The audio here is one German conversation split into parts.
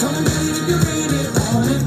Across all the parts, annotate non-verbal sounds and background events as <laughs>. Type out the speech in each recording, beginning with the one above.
Don't get it in it all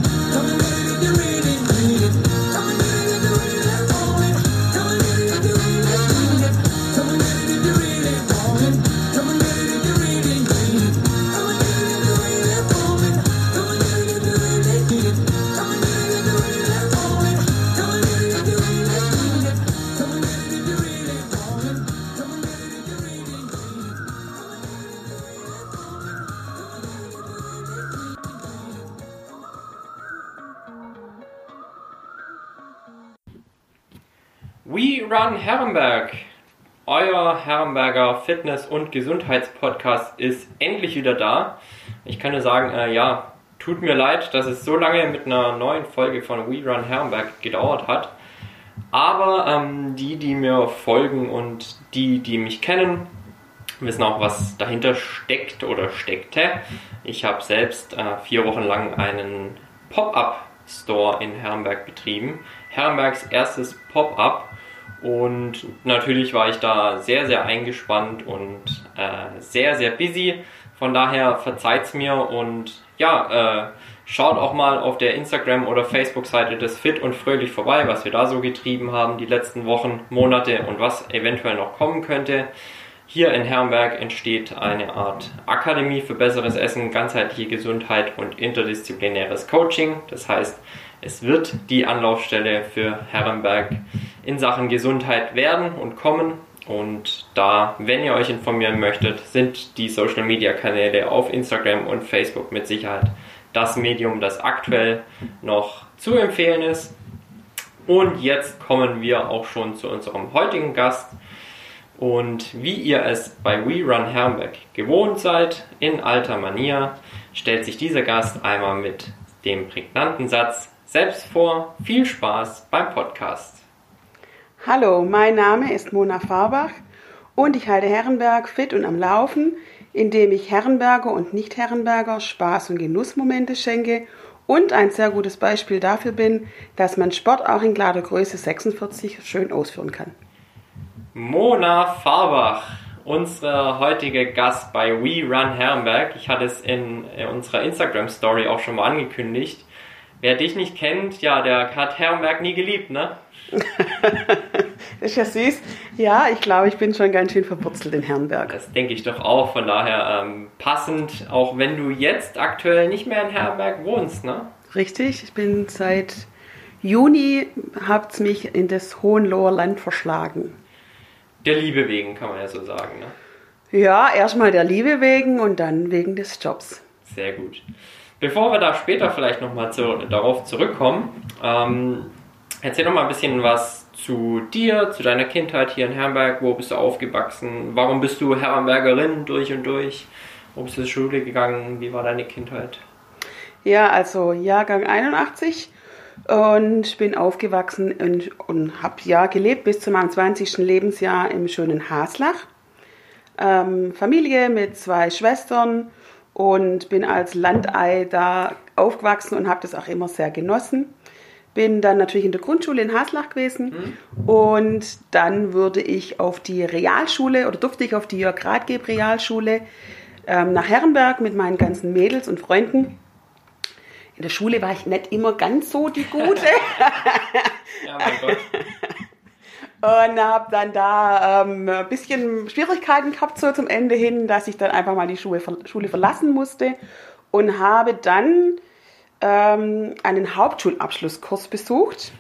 Herrenberger Fitness- und Gesundheitspodcast ist endlich wieder da. Ich kann nur sagen, äh, ja, tut mir leid, dass es so lange mit einer neuen Folge von We Run Herrenberg gedauert hat. Aber ähm, die, die mir folgen und die, die mich kennen, wissen auch, was dahinter steckt oder steckte. Ich habe selbst äh, vier Wochen lang einen Pop-up-Store in Herrenberg betrieben. Herrenbergs erstes Pop-up und natürlich war ich da sehr, sehr eingespannt und äh, sehr, sehr busy. Von daher verzeiht's mir und ja, äh, schaut auch mal auf der Instagram- oder Facebook-Seite des Fit und Fröhlich vorbei, was wir da so getrieben haben die letzten Wochen, Monate und was eventuell noch kommen könnte. Hier in Herrenberg entsteht eine Art Akademie für besseres Essen, ganzheitliche Gesundheit und interdisziplinäres Coaching. Das heißt, es wird die Anlaufstelle für Herrenberg in Sachen Gesundheit werden und kommen. Und da, wenn ihr euch informieren möchtet, sind die Social Media Kanäle auf Instagram und Facebook mit Sicherheit das Medium, das aktuell noch zu empfehlen ist. Und jetzt kommen wir auch schon zu unserem heutigen Gast. Und wie ihr es bei We Run Herrenberg gewohnt seid, in alter Manier, stellt sich dieser Gast einmal mit dem prägnanten Satz selbst vor. Viel Spaß beim Podcast. Hallo, mein Name ist Mona Farbach und ich halte Herrenberg fit und am Laufen, indem ich Herrenberger und Nicht-Herrenberger Spaß- und Genussmomente schenke und ein sehr gutes Beispiel dafür bin, dass man Sport auch in Kleidergröße 46 schön ausführen kann. Mona Farbach, unsere heutige Gast bei We Run Herrenberg. Ich hatte es in unserer Instagram-Story auch schon mal angekündigt. Wer dich nicht kennt, ja, der hat Herrenberg nie geliebt, ne? <laughs> ist ja süß. Ja, ich glaube, ich bin schon ganz schön verwurzelt in Herrenberg. Das denke ich doch auch. Von daher ähm, passend, auch wenn du jetzt aktuell nicht mehr in Herrenberg wohnst, ne? Richtig. Ich bin seit Juni, habt mich in das Hohenloher Land verschlagen. Der Liebe wegen, kann man ja so sagen, ne? Ja, erstmal der Liebe wegen und dann wegen des Jobs. Sehr gut. Bevor wir da später vielleicht nochmal zu, darauf zurückkommen, ähm, erzähl noch mal ein bisschen was zu dir, zu deiner Kindheit hier in Herrenberg. Wo bist du aufgewachsen? Warum bist du Herrenbergerin durch und durch? Wo bist du zur Schule gegangen? Wie war deine Kindheit? Ja, also Jahrgang 81 und bin aufgewachsen und, und habe ja gelebt bis zu meinem 20. Lebensjahr im schönen Haslach. Ähm, Familie mit zwei Schwestern und bin als Landei da aufgewachsen und habe das auch immer sehr genossen. Bin dann natürlich in der Grundschule in Haslach gewesen mhm. und dann wurde ich auf die Realschule oder durfte ich auf die Jörg Rathgeb Realschule ähm, nach Herrenberg mit meinen ganzen Mädels und Freunden. In der Schule war ich nicht immer ganz so die Gute. <laughs> ja, mein Gott. <laughs> Und habe dann da ähm, ein bisschen Schwierigkeiten gehabt, so zum Ende hin, dass ich dann einfach mal die Schule, Schule verlassen musste und habe dann ähm, einen Hauptschulabschlusskurs besucht,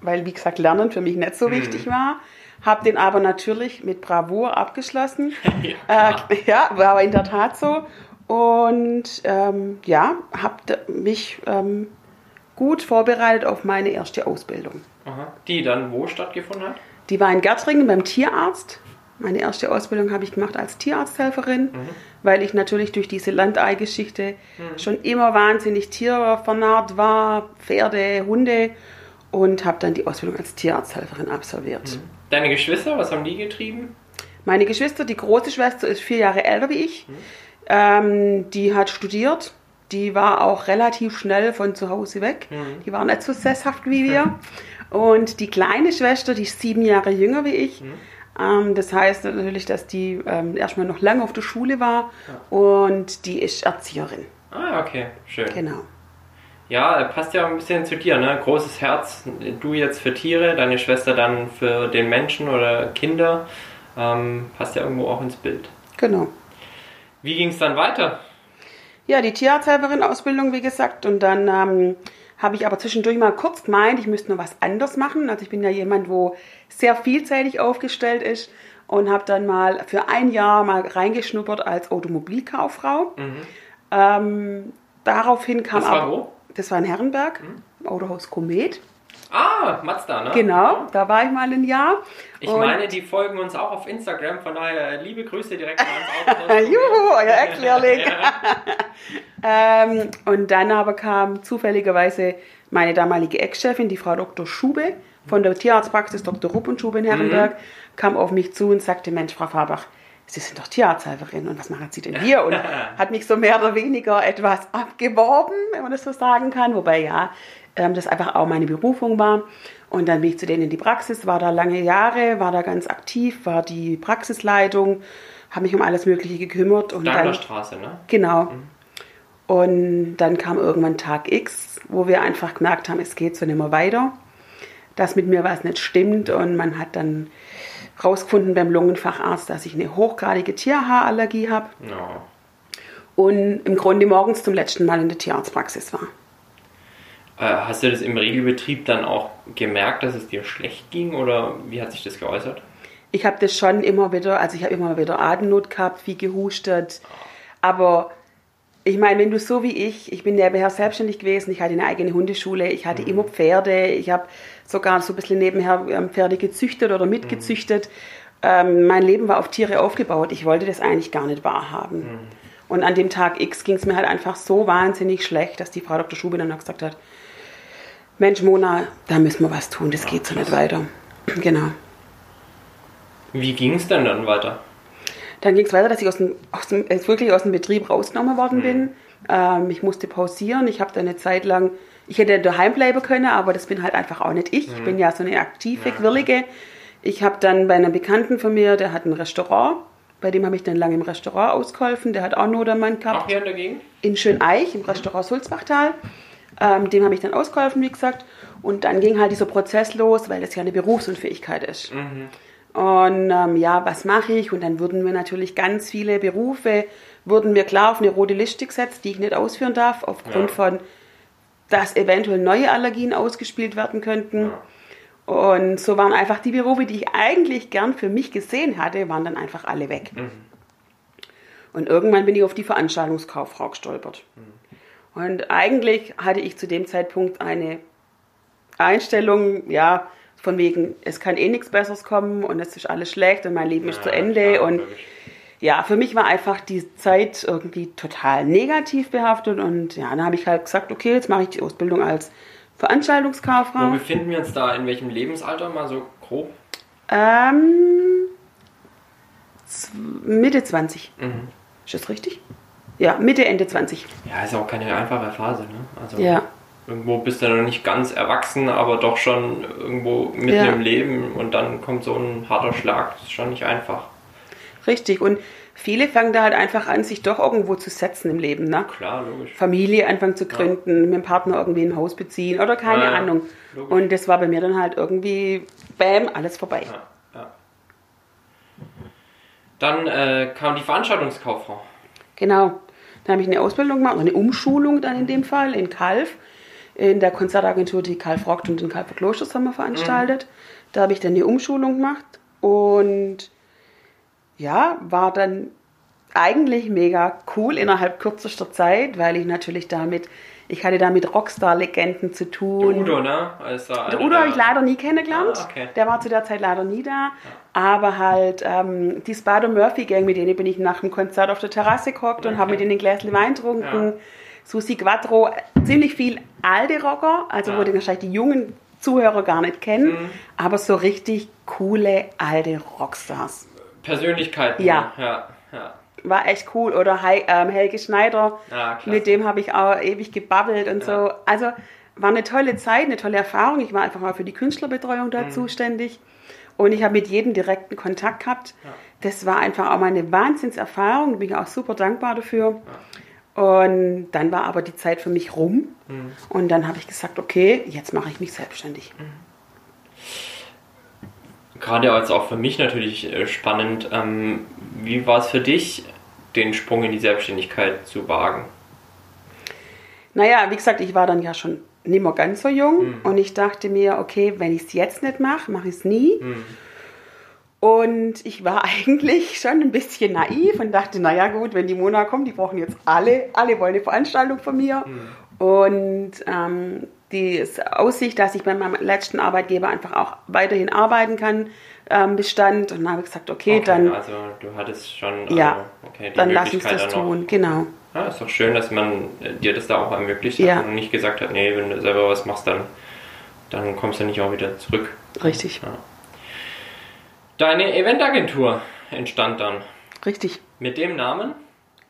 weil, wie gesagt, Lernen für mich nicht so mhm. wichtig war. Habe den aber natürlich mit Bravour abgeschlossen. <laughs> ja, äh, <laughs> ja, war aber in der Tat so. Und ähm, ja, habe mich ähm, gut vorbereitet auf meine erste Ausbildung. Aha. Die dann wo stattgefunden hat? Die war in Gärtringen beim Tierarzt. Meine erste Ausbildung habe ich gemacht als Tierarzthelferin, mhm. weil ich natürlich durch diese Landei-Geschichte mhm. schon immer wahnsinnig tiervernarrt war, Pferde, Hunde und habe dann die Ausbildung als Tierarzthelferin absolviert. Mhm. Deine Geschwister, was haben die getrieben? Meine Geschwister, die große Schwester ist vier Jahre älter wie ich. Mhm. Ähm, die hat studiert. Die war auch relativ schnell von zu Hause weg. Mhm. Die war nicht so sesshaft wie wir. <laughs> Und die kleine Schwester, die ist sieben Jahre jünger wie ich. Mhm. Ähm, das heißt natürlich, dass die ähm, erstmal noch lange auf der Schule war ja. und die ist Erzieherin. Ah, okay, schön. Genau. Ja, passt ja ein bisschen zu dir, ne? Großes Herz, du jetzt für Tiere, deine Schwester dann für den Menschen oder Kinder. Ähm, passt ja irgendwo auch ins Bild. Genau. Wie ging es dann weiter? Ja, die Tierarzthelferin-Ausbildung, wie gesagt. Und dann ähm, habe ich aber zwischendurch mal kurz gemeint, ich müsste noch was anderes machen. Also ich bin ja jemand, wo sehr vielseitig aufgestellt ist und habe dann mal für ein Jahr mal reingeschnuppert als Automobilkauffrau. Mhm. Ähm, daraufhin kam Das war aber- wo? Das war in Herrenberg, Autohaus Komet. Ah, Mazda, ne? Genau, da war ich mal ein Jahr. Ich Und- meine, die folgen uns auch auf Instagram, von daher äh, liebe Grüße direkt mal ins Auto. <laughs> Juhu, euer Ex-Lehrling. <laughs> ähm, und dann aber kam zufälligerweise meine damalige Ex-Chefin, die Frau Dr. Schube von der Tierarztpraxis Dr. Rupp und Schube in Herrenberg, kam auf mich zu und sagte, Mensch, Frau Fabach, Sie sind doch Tierarzthelferin und was machen Sie denn hier? Und <laughs> hat mich so mehr oder weniger etwas abgeworben, wenn man das so sagen kann. Wobei ja, das einfach auch meine Berufung war. Und dann bin ich zu denen in die Praxis, war da lange Jahre, war da ganz aktiv, war die Praxisleitung, habe mich um alles Mögliche gekümmert. Und dann, Daimlerstraße, ne? Genau. Und dann kam irgendwann Tag X, wo wir einfach gemerkt haben, es geht so nicht mehr weiter, dass mit mir was nicht stimmt. Und man hat dann rausgefunden beim Lungenfacharzt, dass ich eine hochgradige Tierhaarallergie habe Ja. und im Grunde morgens zum letzten Mal in der Tierarztpraxis war. Äh, hast du das im Regelbetrieb dann auch gemerkt, dass es dir schlecht ging oder wie hat sich das geäußert? Ich habe das schon immer wieder, also ich habe immer wieder Atemnot gehabt, wie gehustet. Aber ich meine, wenn du so wie ich, ich bin nebenher selbstständig gewesen, ich hatte eine eigene Hundeschule, ich hatte immer Pferde, ich habe sogar so ein bisschen nebenher ähm, Pferde gezüchtet oder mitgezüchtet. Ähm, mein Leben war auf Tiere aufgebaut. Ich wollte das eigentlich gar nicht wahrhaben. Und an dem Tag X ging es mir halt einfach so wahnsinnig schlecht, dass die Frau Dr. Schube dann gesagt hat, Mensch Mona, da müssen wir was tun, das geht so nicht weiter. <clears throat> Genau. Wie ging es denn dann weiter? Dann ging es weiter, dass ich aus dem, aus dem, äh, wirklich aus dem Betrieb rausgenommen worden bin. Ähm, ich musste pausieren. Ich habe dann eine Zeit lang, ich hätte daheim bleiben können, aber das bin halt einfach auch nicht ich. Ich bin ja so eine aktive, quirlige. Ich habe dann bei einem Bekannten von mir, der hat ein Restaurant, bei dem habe ich dann lange im Restaurant ausgeholfen. Der hat auch Nodermann gehabt Auch hier in der Gegend? in Schöneich im Restaurant Sulzbachtal. Ähm, dem habe ich dann ausgeholfen, wie gesagt. Und dann ging halt dieser Prozess los, weil das ja eine Berufsunfähigkeit ist. Und ähm, ja, was mache ich? Und dann wurden mir natürlich ganz viele Berufe, wurden mir klar auf eine rote Liste gesetzt, die ich nicht ausführen darf, aufgrund Ja. von, dass eventuell neue Allergien ausgespielt werden könnten. Und so waren einfach die Berufe, die ich eigentlich gern für mich gesehen hatte, waren dann einfach alle weg. Und irgendwann bin ich auf die Veranstaltungskauffrau gestolpert. Und eigentlich hatte ich zu dem Zeitpunkt eine Einstellung, ja, von wegen, es kann eh nichts Besseres kommen und es ist alles schlecht und mein Leben ist zu Ende. klar, und ja, für mich war einfach die Zeit irgendwie total negativ behaftet. Und ja, dann habe ich halt gesagt, okay, jetzt mache ich die Ausbildung als Wo Veranstaltungskauffrau. befinden wir uns da? In welchem Lebensalter? Mal so grob? Ähm, Mitte 20. Mhm. Ist das richtig? Ja, Mitte, Ende 20. Ja, ist auch keine einfache Phase, ne? Also Ja. irgendwo bist du noch nicht ganz erwachsen, aber doch schon irgendwo mitten Ja. im Leben und dann kommt so ein harter Schlag. Das ist schon nicht einfach. Richtig. Und viele fangen da halt einfach an, sich doch irgendwo zu setzen im Leben. Ne? Klar, logisch. Familie anfangen zu gründen, mit dem Partner irgendwie ein Haus beziehen oder keine Ja, ja. Ahnung. Logisch. Und das war bei mir dann halt irgendwie, bam, alles vorbei. Ja, ja. Dann äh, kam die Veranstaltungskauffrau. Genau. Dann habe ich eine Ausbildung gemacht, oder eine Umschulung dann in dem Fall in Kalf. In der Konzertagentur, die Kalf Rockt und den Kalfer Klosters haben wir veranstaltet. Da habe ich dann eine Umschulung gemacht und ja, war dann eigentlich mega cool innerhalb kürzester Zeit, weil ich natürlich damit, ich hatte da mit Rockstar-Legenden zu Der tun. Udo, ne? Als da Der Udo habe ich leider nie kennengelernt. Ah, okay. Der war zu der Zeit leider nie da. Aber halt ähm, die Spider-Murphy-Gang, mit denen bin ich nach dem Konzert auf der Terrasse gehockt und habe mit denen ein Gläschen Wein getrunken. Ja. Susi Quattro, ziemlich viel alte Rocker, also Ja. wo die wahrscheinlich die jungen Zuhörer gar nicht kennen, Mhm. aber so richtig coole alte Rockstars. Persönlichkeiten. Ja. Ja, ja. War echt cool. Oder Hei- ähm, Helge Schneider, Ah, mit dem habe ich auch ewig gebabbelt und Ja. so. Also war eine tolle Zeit, eine tolle Erfahrung. Ich war einfach mal für die Künstlerbetreuung da Mhm. zuständig. Und ich habe mit jedem direkten Kontakt gehabt. Das war einfach auch mal eine Wahnsinnserfahrung. Bin ich auch super dankbar dafür. Und dann war aber die Zeit für mich rum. Mhm. Und dann habe ich gesagt, okay, jetzt mache ich mich selbstständig. Gerade jetzt auch für mich natürlich äh, spannend. Ähm, wie war es für dich, den Sprung in die Selbstständigkeit zu wagen? Naja, wie gesagt, ich war dann ja schon nicht mehr ganz so jung und ich dachte mir, okay, wenn ich es jetzt nicht mache, mache ich es nie. Und ich war <laughs> eigentlich schon ein bisschen naiv und dachte, naja gut, wenn die Mona kommt, die brauchen jetzt alle, alle wollen eine Veranstaltung von mir. Und ähm, die Aussicht, dass ich bei meinem letzten Arbeitgeber einfach auch weiterhin arbeiten kann, ähm, bestand. Und dann habe ich gesagt, okay, Okay, dann, also du hattest schon Ja, also, okay, dann lass uns das tun. Genau. Ja, ist doch schön, dass man äh, dir das da auch ermöglicht Ja. hat und nicht gesagt hat, nee, wenn du selber was machst, dann, dann kommst du nicht auch wieder zurück. Richtig, Deine Eventagentur entstand dann. richtig. Mit dem Namen?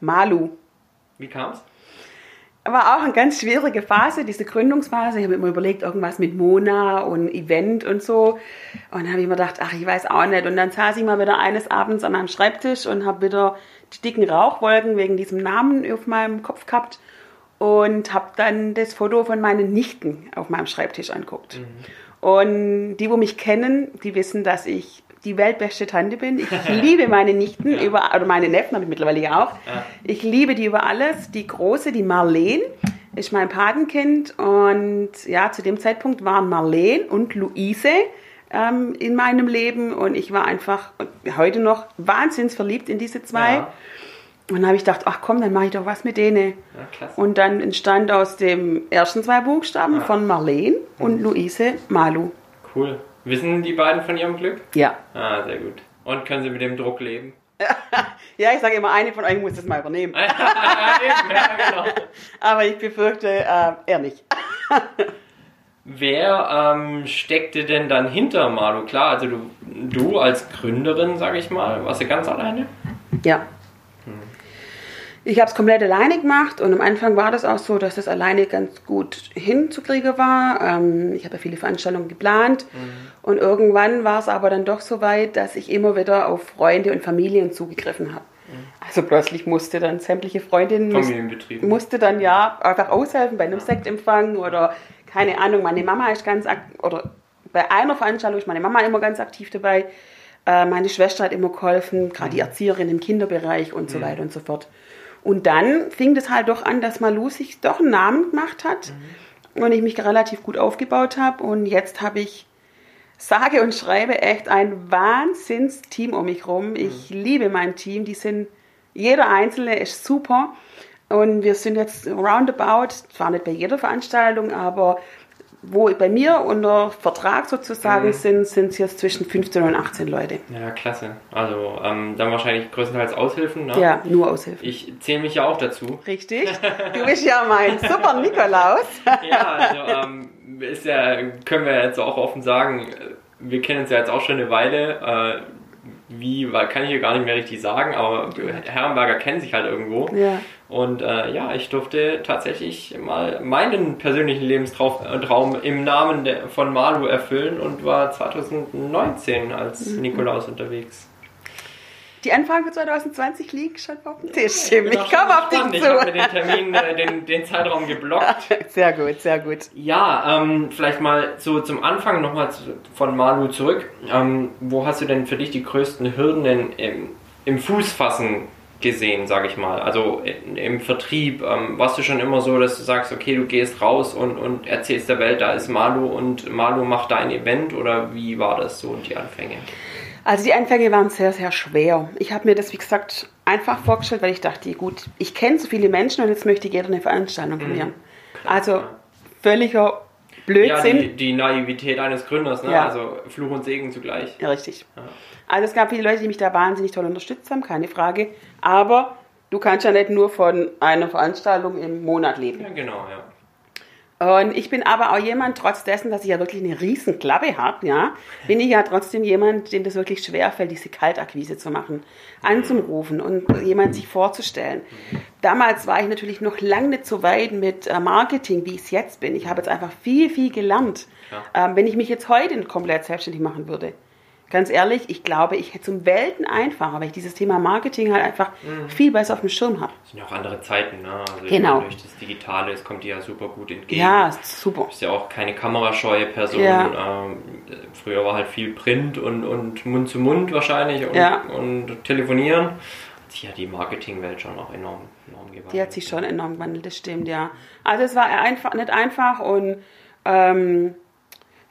Malu. Wie kam's? War auch eine ganz schwierige Phase, diese Gründungsphase. Ich habe mir immer überlegt, irgendwas mit Mona und Event und so. Und dann habe ich mir gedacht, ach, ich weiß auch nicht. Und dann saß ich mal wieder eines Abends an meinem Schreibtisch und habe wieder die dicken Rauchwolken wegen diesem Namen auf meinem Kopf gehabt und habe dann das Foto von meinen Nichten auf meinem Schreibtisch anguckt. Und die, wo mich kennen, die wissen, dass ich die weltbeste Tante bin. Ich <laughs> liebe meine Nichten über, oder meine Neffen habe ich mittlerweile ja auch. Ja. Ich liebe die über alles. Die große, die Marleen, ist mein Patenkind. Und ja, zu dem Zeitpunkt waren Marleen und Luise ähm, in meinem Leben. Und ich war einfach heute noch wahnsinns verliebt in diese zwei. Ja. Und dann habe ich gedacht, ach komm, dann mache ich doch was mit denen. Ja. Und dann entstand aus dem ersten zwei Buchstaben Ja. von Marleen und Luise Malu. Cool. Wissen die beiden von ihrem Glück? Ja. Ah, sehr gut. Und können sie mit dem Druck leben? <laughs> Ja, ich sage immer, eine von euch muss das mal übernehmen. <laughs> ja, genau. <laughs> Aber ich befürchte, äh, er nicht. Wer ähm, steckte denn dann hinter Malu? Klar, also du, du als Gründerin, sage ich mal, warst du ganz alleine? Ja. Ich habe es komplett alleine gemacht und am Anfang war das auch so, dass es alleine ganz gut hinzukriegen war. Ähm, ich habe ja viele Veranstaltungen geplant und irgendwann war es aber dann doch so weit, dass ich immer wieder auf Freunde und Familien zugegriffen habe. Also plötzlich musste dann sämtliche Freundinnen Familienbetrieb. musste dann ja einfach aushelfen bei einem Sektempfang oder keine Ahnung, meine Mama ist ganz oder bei einer Veranstaltung ist meine Mama immer ganz aktiv dabei. Äh, meine Schwester hat immer geholfen, gerade die Erzieherin im Kinderbereich und so weiter und so fort. Und dann fing das halt doch an, dass Malu sich doch einen Namen gemacht hat und ich mich relativ gut aufgebaut habe. Und jetzt habe ich sage und schreibe echt ein Wahnsinns-Team um mich rum. Ich liebe mein Team. Die sind, jeder Einzelne ist super. Und wir sind jetzt roundabout, zwar nicht bei jeder Veranstaltung, aber wo bei mir unter Vertrag sozusagen Mhm. sind, sind es jetzt zwischen 15 und 18 Leute. Ja, klasse. Also ähm, dann wahrscheinlich größtenteils Aushilfen. Ne? Ja, nur Aushilfen. Ich zähle mich ja auch dazu. Richtig. <laughs> Du bist ja mein super Nikolaus. Ja, also ähm, ist ja, können wir jetzt auch offen sagen, wir kennen uns ja jetzt auch schon eine Weile. Äh, wie, weil- kann ich hier gar nicht mehr richtig sagen, aber Herrenberger kennen sich halt irgendwo. Ja. Und äh, ja, ich durfte tatsächlich mal meinen persönlichen Lebenstraum im Namen von Malu erfüllen und war 2019 als Mhm. Nikolaus unterwegs. Die Anfragen für 2020 liegen schon auf dem Tisch. Tim. Ich komme auf dich Ich habe mir zu. den Termin, äh, den, den Zeitraum geblockt. <laughs> Sehr gut, sehr gut. Ja, ähm, vielleicht mal so zum Anfang nochmal zu, von Malu zurück. Ähm, wo hast du denn für dich die größten Hürden denn im, im Fußfassen gesehen, sage ich mal? Also in, im Vertrieb, ähm, warst du schon immer so, dass du sagst, okay, du gehst raus und, und erzählst der Welt, da ist Malu und Malu macht dein Event oder wie war das so die Anfänge? Also die Anfänge waren sehr, sehr schwer. Ich habe mir das, wie gesagt, einfach vorgestellt, weil ich dachte, gut, ich kenne so viele Menschen und jetzt möchte jeder eine Veranstaltung von mir. Also völliger Ja, Blödsinn. die, die Naivität eines Gründers, ne? Ja. also Fluch und Segen zugleich. Ja, richtig. Also es gab viele Leute, die mich da wahnsinnig toll unterstützt haben, keine Frage. Aber du kannst ja nicht nur von einer Veranstaltung im Monat leben. Ja, genau, ja. Und ich bin aber auch jemand, trotz dessen, dass ich ja wirklich eine riesen Klappe habe, ja, bin ich ja trotzdem jemand, dem das wirklich schwerfällt, diese Kaltakquise zu machen, anzurufen und jemand sich vorzustellen. Damals war ich natürlich noch lange nicht so weit mit äh, Marketing, wie ich es jetzt bin. Ich habe jetzt einfach viel, viel gelernt. Ähm, wenn ich mich jetzt heute komplett selbstständig machen würde, ganz ehrlich, ich glaube, ich hätte zum Welten einfacher, weil ich dieses Thema Marketing halt einfach viel besser auf dem Schirm habe. Das sind ja auch andere Zeiten, ne? Also Genau. durch das Digitale, es kommt dir ja super gut entgegen. Ja, ist super. Du bist ja auch keine kamerascheue Person. Ja. Ähm, früher war halt viel Print und, und Mund zu Mund wahrscheinlich und, Ja. und telefonieren. Hat sich ja die Marketingwelt schon auch enorm, enorm gewandelt. Die hat sich schon enorm gewandelt, das stimmt, ja. Also es war einfach nicht einfach und ähm,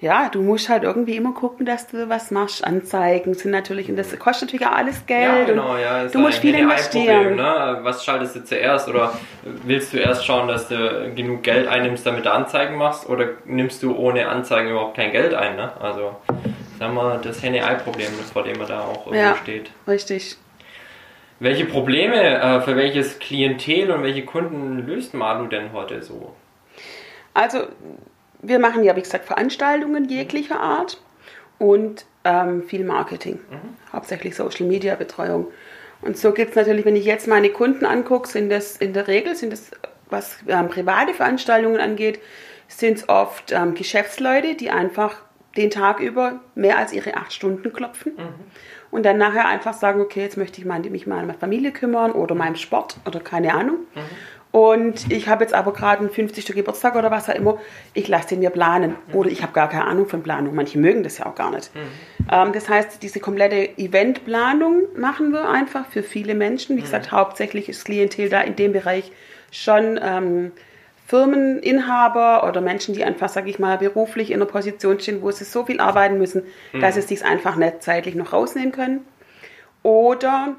ja, du musst halt irgendwie immer gucken, dass du was machst. Anzeigen sind natürlich, und das kostet natürlich auch alles Geld. Ja, genau, ja. ist du musst ein viel investieren. Ne? Was schaltest du zuerst? Oder willst du erst schauen, dass du genug Geld einnimmst, damit du Anzeigen machst? Oder nimmst du ohne Anzeigen überhaupt kein Geld ein? Ne? Also, sagen wir, das Henne-Ei-Problem, vor dem man da auch irgendwo Ja. steht. Richtig. Welche Probleme äh, für welches Klientel und welche Kunden löst Malu denn heute so? Also, wir machen ja, wie gesagt, Veranstaltungen jeglicher Art und ähm, viel Marketing. Hauptsächlich Social Media Betreuung. Und so gibt es natürlich, wenn ich jetzt meine Kunden angucke, sind das in der Regel, sind das, was ähm, private Veranstaltungen angeht, sind es oft ähm, Geschäftsleute, die einfach den Tag über mehr als ihre acht Stunden klopfen. Und dann nachher einfach sagen, okay, jetzt möchte ich mich mal um meine Familie kümmern oder meinem Sport oder keine Ahnung. Und ich habe jetzt aber gerade einen 50. Geburtstag oder was auch immer. Ich lasse den mir planen. Oder ich habe gar keine Ahnung von Planung. Manche mögen das ja auch gar nicht. Ähm, das heißt, diese komplette Eventplanung machen wir einfach für viele Menschen. Wie gesagt, hauptsächlich ist Klientel da in dem Bereich schon ähm, Firmeninhaber oder Menschen, die einfach, sage ich mal, beruflich in einer Position stehen, wo sie so viel arbeiten müssen, dass sie es sich einfach nicht zeitlich noch rausnehmen können. Oder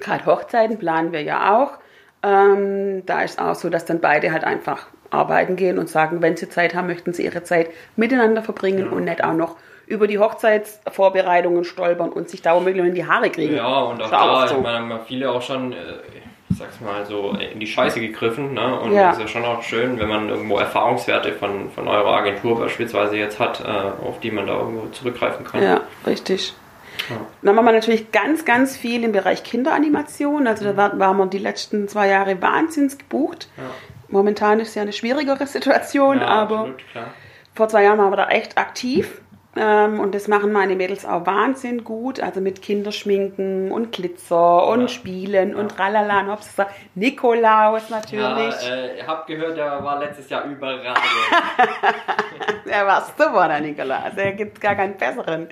gerade Hochzeiten planen wir ja auch. Ähm, da ist auch so, dass dann beide halt einfach arbeiten gehen und sagen, wenn sie Zeit haben, möchten sie ihre Zeit miteinander verbringen und nicht auch noch über die Hochzeitsvorbereitungen stolpern und sich da womöglich in die Haare kriegen. Ja, und auch ja da, so. ich meine, haben ja viele auch schon, äh, ich sag's mal so, in die Scheiße gegriffen. Ne? Und Ja. es ist ja schon auch schön, wenn man irgendwo Erfahrungswerte von, von eurer Agentur beispielsweise jetzt hat, äh, auf die man da irgendwo zurückgreifen kann. Ja, richtig. Dann machen wir natürlich ganz, ganz viel im Bereich Kinderanimation. Also da war- waren wir die letzten zwei Jahre wahnsinns gebucht. Ja. Momentan ist ja eine schwierigere Situation, Ja, aber absolut, vor zwei Jahren waren wir da echt aktiv. Ähm, und das machen meine Mädels auch wahnsinnig gut. Also mit Kinderschminken und Glitzer und Ja. Spielen und Ralala und Hopsa. Nikolaus natürlich. Ja, äh, ihr habt gehört, der war letztes Jahr überragend. <laughs> Der war super, der Nikolaus. Der gibt gar keinen besseren.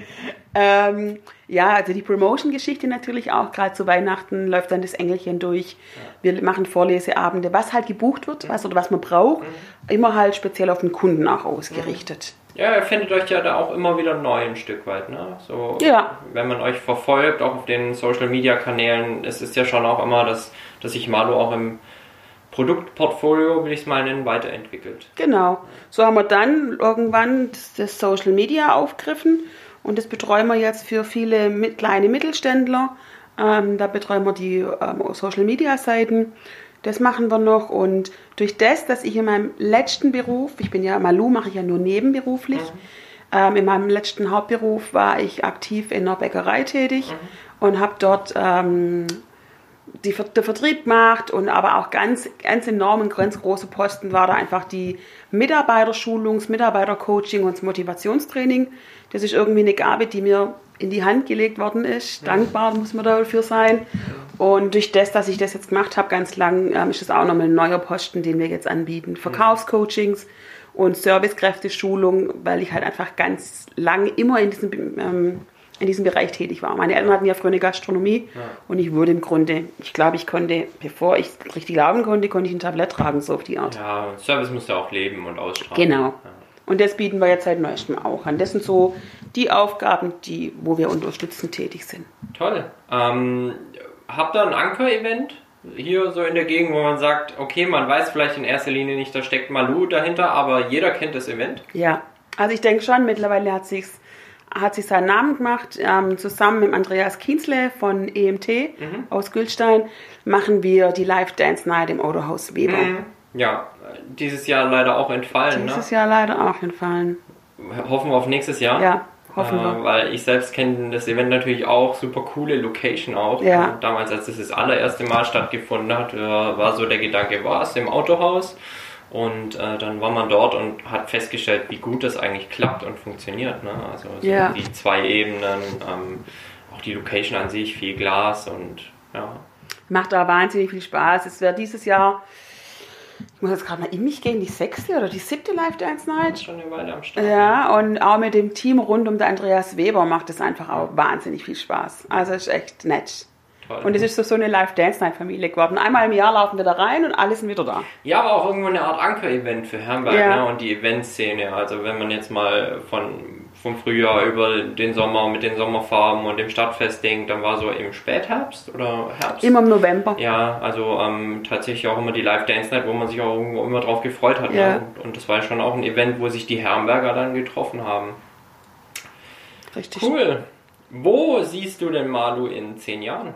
Ähm, ja, also die Promotion-Geschichte natürlich auch. Gerade zu Weihnachten läuft dann das Engelchen durch. Wir machen Vorleseabende, was halt gebucht wird, was oder was man braucht. Immer halt speziell auf den Kunden auch ausgerichtet. Ja, ihr findet euch ja da auch immer wieder neu ein Stück weit, ne? So, Ja. wenn man euch verfolgt, auch auf den Social Media Kanälen, es ist ja schon auch immer, dass, dass sich Malo auch im Produktportfolio, will ich es mal nennen, weiterentwickelt. Genau. So haben wir dann irgendwann das, das Social Media aufgriffen und das betreuen wir jetzt für viele mit, kleine Mittelständler. Ähm, da betreuen wir die ähm, Social Media Seiten. Das machen wir noch und durch das, dass ich in meinem letzten Beruf, ich bin ja Malu, mache ich ja nur nebenberuflich. Ähm, in meinem letzten Hauptberuf war ich aktiv in einer Bäckerei tätig und habe dort ähm, die, der Vertrieb gemacht und aber auch ganz, ganz enorm und ganz große Posten war da einfach die Mitarbeiterschulungs-, Mitarbeitercoaching und das Motivationstraining. Das ist irgendwie eine Gabe, die mir in die Hand gelegt worden ist. Dankbar muss man dafür sein. Und durch das, dass ich das jetzt gemacht habe, ganz lang, ähm, ist das auch nochmal ein neuer Posten, den wir jetzt anbieten. Verkaufscoachings und Servicekräfteschulung, weil ich halt einfach ganz lang immer in diesem ähm, in diesem Bereich tätig war. Meine Eltern hatten ja früher eine Gastronomie und ich wurde im Grunde, ich glaube, ich konnte, bevor ich richtig laufen konnte, konnte ich ein Tablett tragen, so auf die Art. Ja, Service muss ja auch leben und ausstrahlen. Genau. Ja. Und das bieten wir jetzt seit neuestem auch an. Das sind so die Aufgaben, die, wo wir unterstützend tätig sind. Toll. Ähm, habt ihr ein Anker-Event hier so in der Gegend, wo man sagt, okay, man weiß vielleicht in erster Linie nicht, da steckt Malu dahinter, aber jeder kennt das Event? Ja, also ich denke schon, mittlerweile hat sich's hat sich seinen Namen gemacht. Ähm, zusammen mit Andreas Kienzle von EMT aus Gülstein machen wir die Live Dance Night im Autohaus Weber. Ja, dieses Jahr leider auch entfallen. Dieses ne? Jahr leider auch entfallen. Hoffen wir auf nächstes Jahr. Ja, hoffen äh, wir. Weil ich selbst kenne das Event natürlich auch, super coole Location auch. Ja. Damals, als das das allererste Mal stattgefunden hat, äh, war so der Gedanke, war es im Autohaus? Und äh, dann war man dort und hat festgestellt, wie gut das eigentlich klappt und funktioniert. Ne? Also so Ja. die zwei Ebenen, ähm, auch die Location an sich, viel Glas und ja. Macht da wahnsinnig viel Spaß. Es wäre dieses Jahr, ich muss jetzt gerade mal in mich gehen, die sechste oder die siebte Live Dance Night. ist schon eine Weile am Start. Ja, und auch mit dem Team rund um den Andreas Weber macht es einfach auch wahnsinnig viel Spaß. Also es ist echt nett. Toll. Und es ist so, so eine Live-Dance-Night-Familie geworden. Einmal im Jahr laufen wir da rein und alle sind wieder da. Ja, aber auch irgendwo eine Art Anker-Event für Herrenberg Ja. ne? und die Eventszene. Also wenn man jetzt mal von, vom Frühjahr über den Sommer mit den Sommerfarben und dem Stadtfest denkt, dann war so im Spätherbst oder Herbst. Immer im November. Ja, also ähm, tatsächlich auch immer die Live Dance Night, wo man sich auch irgendwo immer drauf gefreut hat. Ja. Ne? Und, und das war schon auch ein Event, wo sich die Herrenberger dann getroffen haben. Richtig. Cool. Wo siehst du denn Malu in zehn Jahren?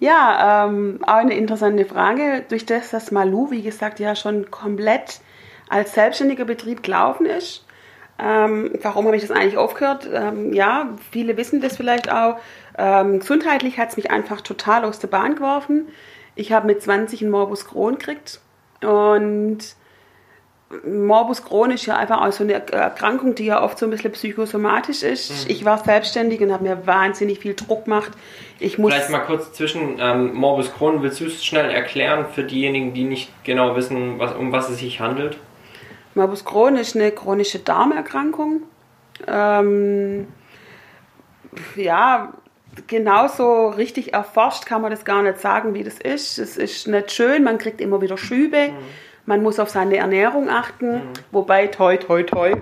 Ja, ähm, auch eine interessante Frage. Durch das, dass Malu, wie gesagt, ja schon komplett als selbstständiger Betrieb gelaufen ist. Ähm, warum habe ich das eigentlich aufgehört? Ähm, ja, viele wissen das vielleicht auch. Ähm, gesundheitlich hat es mich einfach total aus der Bahn geworfen. Ich habe mit 20 einen Morbus Crohn gekriegt und Morbus Crohn ist ja einfach auch so eine Erkrankung, die ja oft so ein bisschen psychosomatisch ist. Ich war selbstständig und habe mir wahnsinnig viel Druck gemacht. Ich muss Vielleicht mal kurz zwischen ähm, Morbus Crohn, willst du es schnell erklären für diejenigen, die nicht genau wissen, was, um was es sich handelt? Morbus Crohn ist eine chronische Darmerkrankung. Ähm, ja, genauso richtig erforscht kann man das gar nicht sagen, wie das ist. Es ist nicht schön, man kriegt immer wieder Schübe. Man muss auf seine Ernährung achten, wobei toi toi toi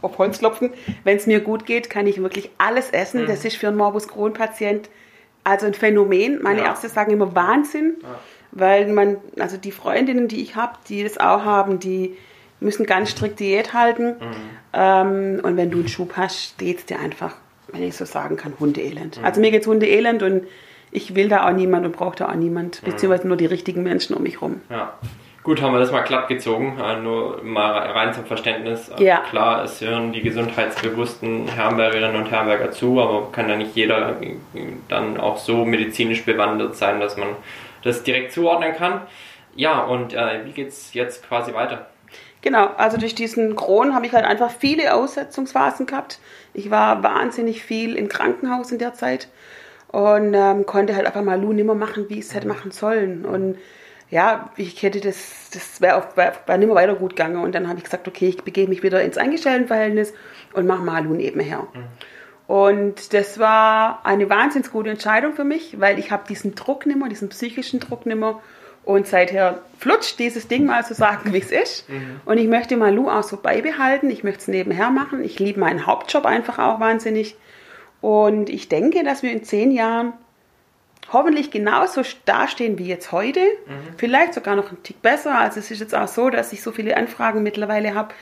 auf Holz klopfen. Wenn es mir gut geht, kann ich wirklich alles essen. Das ist für einen Morbus Crohn Patient also ein Phänomen. Meine Ja. Ärzte sagen immer Wahnsinn, weil man also die Freundinnen, die ich habe, die das auch haben, die müssen ganz strikt Diät halten. Ähm, und wenn du einen Schub hast, geht's dir einfach, wenn ich so sagen kann, Hundeelend. Also mir geht's Hundeelend und ich will da auch niemand und brauche da auch niemand, beziehungsweise nur die richtigen Menschen um mich rum. Ja. Gut, haben wir das mal glatt gezogen, äh, nur mal rein zum Verständnis. Äh, Ja. Klar, es hören die gesundheitsbewussten Herrenbergerinnen und Herrenberger zu, aber kann ja nicht jeder äh, dann auch so medizinisch bewandert sein, dass man das direkt zuordnen kann. Ja, und äh, wie geht's jetzt quasi weiter? Genau, also durch diesen Crohn habe ich halt einfach viele Aussetzungsphasen gehabt. Ich war wahnsinnig viel im Krankenhaus in der Zeit und ähm, konnte halt einfach mal Lu nimmer machen, wie ich es hätte machen sollen. Und ja, ich hätte das, das wäre auch wär, wär nimmer weiter gut gegangen. Und dann habe ich gesagt, okay, ich begebe mich wieder ins Angestelltenverhältnis und mache Malu nebenher. Und das war eine wahnsinnig gute Entscheidung für mich, weil ich habe diesen Druck nimmer, diesen psychischen Druck nimmer. Und seither flutscht dieses Ding mal zu sagen, wie es ist. Und ich möchte Malu auch so beibehalten. Ich möchte es nebenher machen. Ich liebe meinen Hauptjob einfach auch wahnsinnig. Und ich denke, dass wir in zehn Jahren hoffentlich genauso dastehen wie jetzt heute. Vielleicht sogar noch einen Tick besser. Also es ist jetzt auch so, dass ich so viele Anfragen mittlerweile habe,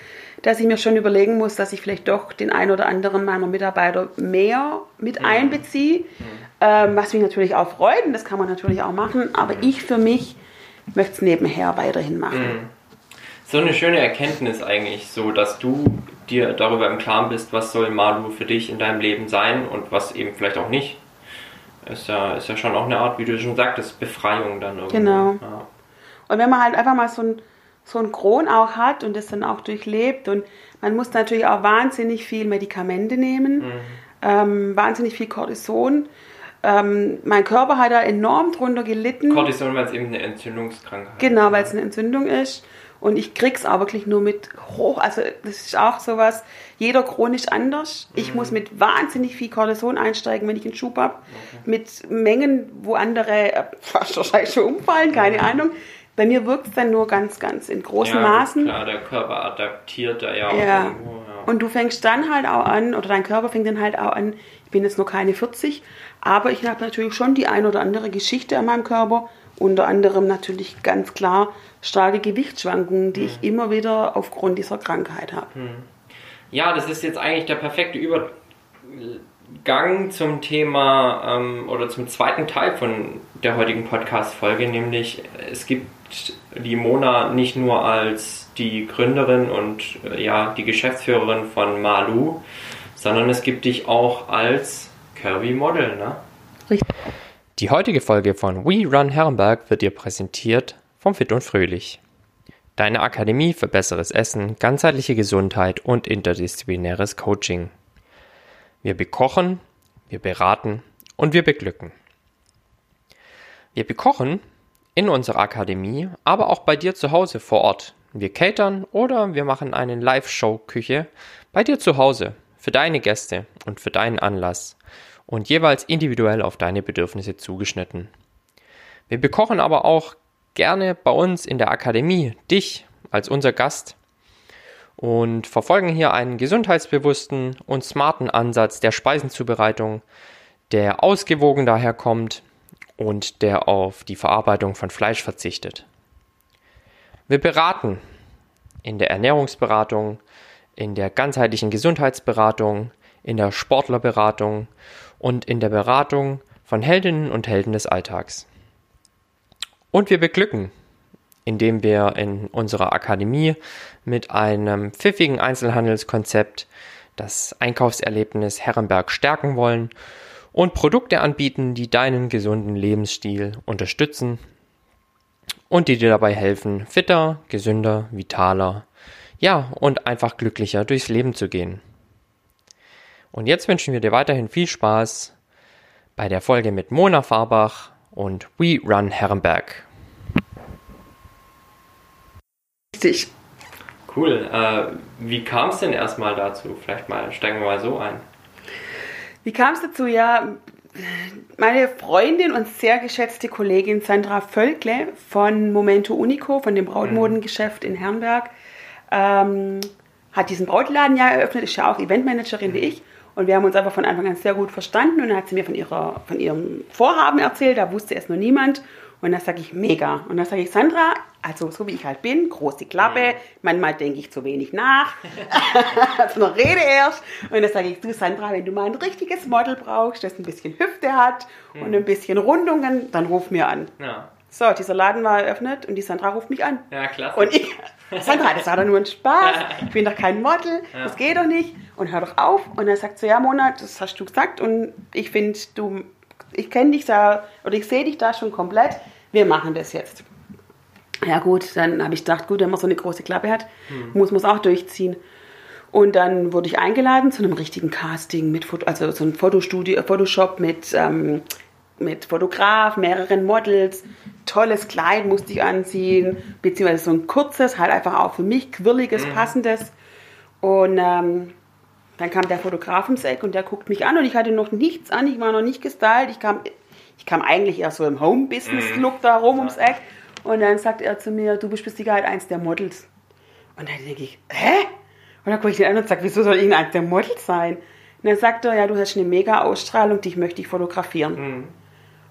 dass ich mir schon überlegen muss, dass ich vielleicht doch den einen oder anderen meiner Mitarbeiter mehr mit einbeziehe. Ähm, was mich natürlich auch freut und das kann man natürlich auch machen. Aber ich für mich möchte es nebenher weiterhin machen. So eine schöne Erkenntnis eigentlich, so dass du dir darüber im Klaren bist, was soll Malu für dich in deinem Leben sein und was eben vielleicht auch nicht. Ist ja, ist ja schon auch eine Art, wie du schon sagtest, Befreiung dann irgendwie. Genau. Ja. Und wenn man halt einfach mal so ein, so ein Kron auch hat und das dann auch durchlebt und man muss natürlich auch wahnsinnig viel Medikamente nehmen, ähm, wahnsinnig viel Cortison. Ähm, mein Körper hat da enorm drunter gelitten. Cortison, weil es eben eine Entzündungskrankheit Genau, weil es eine Entzündung ist. Und ich krieg's auch wirklich nur mit hoch, also das ist auch sowas, jeder chronisch anders. Ich muss mit wahnsinnig viel Cortison einsteigen, wenn ich einen Schub habe. Mit Mengen, wo andere äh, fast <laughs> wahrscheinlich schon umfallen, keine Ahnung. Bei mir wirkt es dann nur ganz, ganz in großen ja, Maßen. Klar, der Körper adaptiert da ja auch Ja. irgendwo. Ja. Und du fängst dann halt auch an, oder dein Körper fängt dann halt auch an, ich bin jetzt nur keine 40, aber ich habe natürlich schon die ein oder andere Geschichte an meinem Körper, unter anderem natürlich ganz klar starke Gewichtsschwankungen, die ich immer wieder aufgrund dieser Krankheit habe. Ja, das ist jetzt eigentlich der perfekte Übergang zum Thema ähm, oder zum zweiten Teil von der heutigen Podcast-Folge, nämlich es gibt die Mona nicht nur als die Gründerin und äh, ja, die Geschäftsführerin von Malu, sondern es gibt dich auch als Curvy Model, ne? Richtig. Die heutige Folge von We Run Herrenberg wird dir präsentiert vom Fit und Fröhlich. deine Akademie für besseres Essen, ganzheitliche Gesundheit und interdisziplinäres Coaching. Wir bekochen, wir beraten und wir beglücken. Wir bekochen in unserer Akademie, aber auch bei dir zu Hause vor Ort. Wir catern oder wir machen eine Live-Show-Küche bei dir zu Hause für deine Gäste und für deinen Anlass und jeweils individuell auf deine Bedürfnisse zugeschnitten. Wir bekochen aber auch gerne bei uns in der Akademie dich als unser Gast und verfolgen hier einen gesundheitsbewussten und smarten Ansatz der Speisenzubereitung, der ausgewogen daherkommt und der auf die Verarbeitung von Fleisch verzichtet. Wir beraten in der Ernährungsberatung, in der ganzheitlichen Gesundheitsberatung, in der Sportlerberatung und in der Beratung von Heldinnen und Helden des Alltags. Und wir beglücken, indem wir in unserer Akademie mit einem pfiffigen Einzelhandelskonzept das Einkaufserlebnis Herrenberg stärken wollen und Produkte anbieten, die deinen gesunden Lebensstil unterstützen und die dir dabei helfen, fitter, gesünder, vitaler, ja, und einfach glücklicher durchs Leben zu gehen. Und jetzt wünschen wir dir weiterhin viel Spaß bei der Folge mit Mona Farbach und We Run Herrenberg. Richtig. Cool. Äh, wie kam es denn erstmal dazu? Vielleicht mal steigen wir mal so ein. Wie kam es dazu? Ja, meine Freundin und sehr geschätzte Kollegin Sandra Völkle von Momento Unico, von dem Brautmodengeschäft in Herrenberg, ähm, hat diesen Brautladen ja eröffnet, ist ja auch Eventmanagerin wie ich. Und wir haben uns einfach von Anfang an sehr gut verstanden. Und dann hat sie mir von, ihrer, von ihrem Vorhaben erzählt, da wusste es noch niemand. Und dann sage ich, mega. Und dann sage ich, Sandra, also so wie ich halt bin, große Klappe, manchmal denke ich zu wenig nach, <laughs> <laughs> also noch rede erst. Und dann sage ich, du Sandra, wenn du mal ein richtiges Model brauchst, das ein bisschen Hüfte hat und ein bisschen Rundungen, dann ruf mir an. Ja. So, dieser Laden war eröffnet und die Sandra ruft mich an. Ja, klasse. Und ich, Sandra, das war doch nur ein Spaß. <laughs> Ich bin doch kein Model. Ja. Das geht doch nicht. Und hör doch auf. Und dann sagt sie, ja, Mona, das hast du gesagt. Und ich finde, du, ich kenne dich da, oder ich sehe dich da schon komplett. Wir machen das jetzt. Ja gut, dann habe ich gedacht, gut, wenn man so eine große Klappe hat, muss man es auch durchziehen. Und dann wurde ich eingeladen zu einem richtigen Casting mit Foto, also so ein Fotostudio, Photoshop mit, ähm, mit Fotograf, mehreren Models, tolles Kleid musste ich anziehen, beziehungsweise so ein kurzes, halt einfach auch für mich quirliges, passendes. Und ähm, dann kam der Fotograf ums Eck und der guckt mich an und ich hatte noch nichts an, ich war noch nicht gestylt, ich kam, ich kam eigentlich eher so im Home-Business-Look da rum ums Eck. Und dann sagt er zu mir, du bist mit Sicherheit eins der Models. Und dann denke ich, hä? Und dann gucke ich den an und sage, wieso soll ich eins der Models sein? Und dann sagt er, ja, du hast eine mega Ausstrahlung, dich möchte ich fotografieren. Mhm.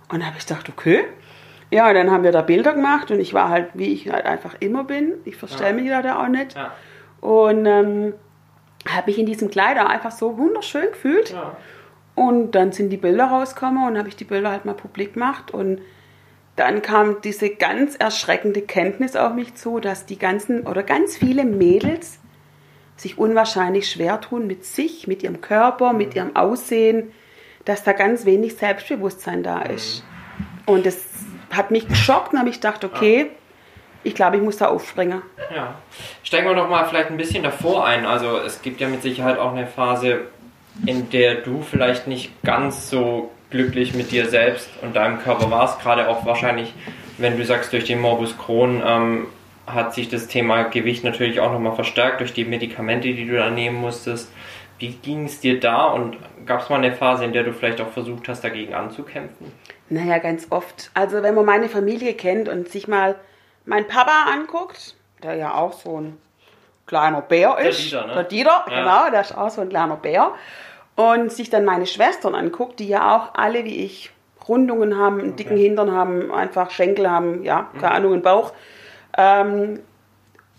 Und dann habe ich gedacht, okay. Ja, und dann haben wir da Bilder gemacht und ich war halt, wie ich halt einfach immer bin. Ich verstelle Ja. mich da, da auch nicht. Ja. Und ähm, habe mich in diesem Kleid auch einfach so wunderschön gefühlt. Ja. Und dann sind die Bilder rausgekommen und habe ich die Bilder halt mal publik gemacht. Und dann kam diese ganz erschreckende Kenntnis auf mich zu, dass die ganzen oder ganz viele Mädels sich unwahrscheinlich schwer tun mit sich, mit ihrem Körper, mit ihrem Aussehen, dass da ganz wenig Selbstbewusstsein da ist. Und das hat mich geschockt und habe ich gedacht, okay, ich glaube, ich muss da aufspringen. Ja. Steigen wir doch mal vielleicht ein bisschen davor ein. Also es gibt ja mit Sicherheit auch eine Phase, in der du vielleicht nicht ganz so glücklich mit dir selbst und deinem Körper warst. Gerade auch wahrscheinlich, wenn du sagst, durch den Morbus Crohn ähm, hat sich das Thema Gewicht natürlich auch nochmal verstärkt durch die Medikamente, die du da nehmen musstest. Wie ging es dir da und gab es mal eine Phase, in der du vielleicht auch versucht hast, dagegen anzukämpfen? Naja, ganz oft. Also wenn man meine Familie kennt und sich mal meinen Papa anguckt, der ja auch so ein kleiner Bär Der ist. Dieter, ne? Der Dieter, Ja. genau, der ist auch so ein kleiner Bär. Und sich dann meine Schwestern anguckt, die ja auch alle wie ich Rundungen haben, einen dicken Hintern haben, einfach Schenkel haben, ja, Mhm. keine Ahnung, einen Bauch. Ähm,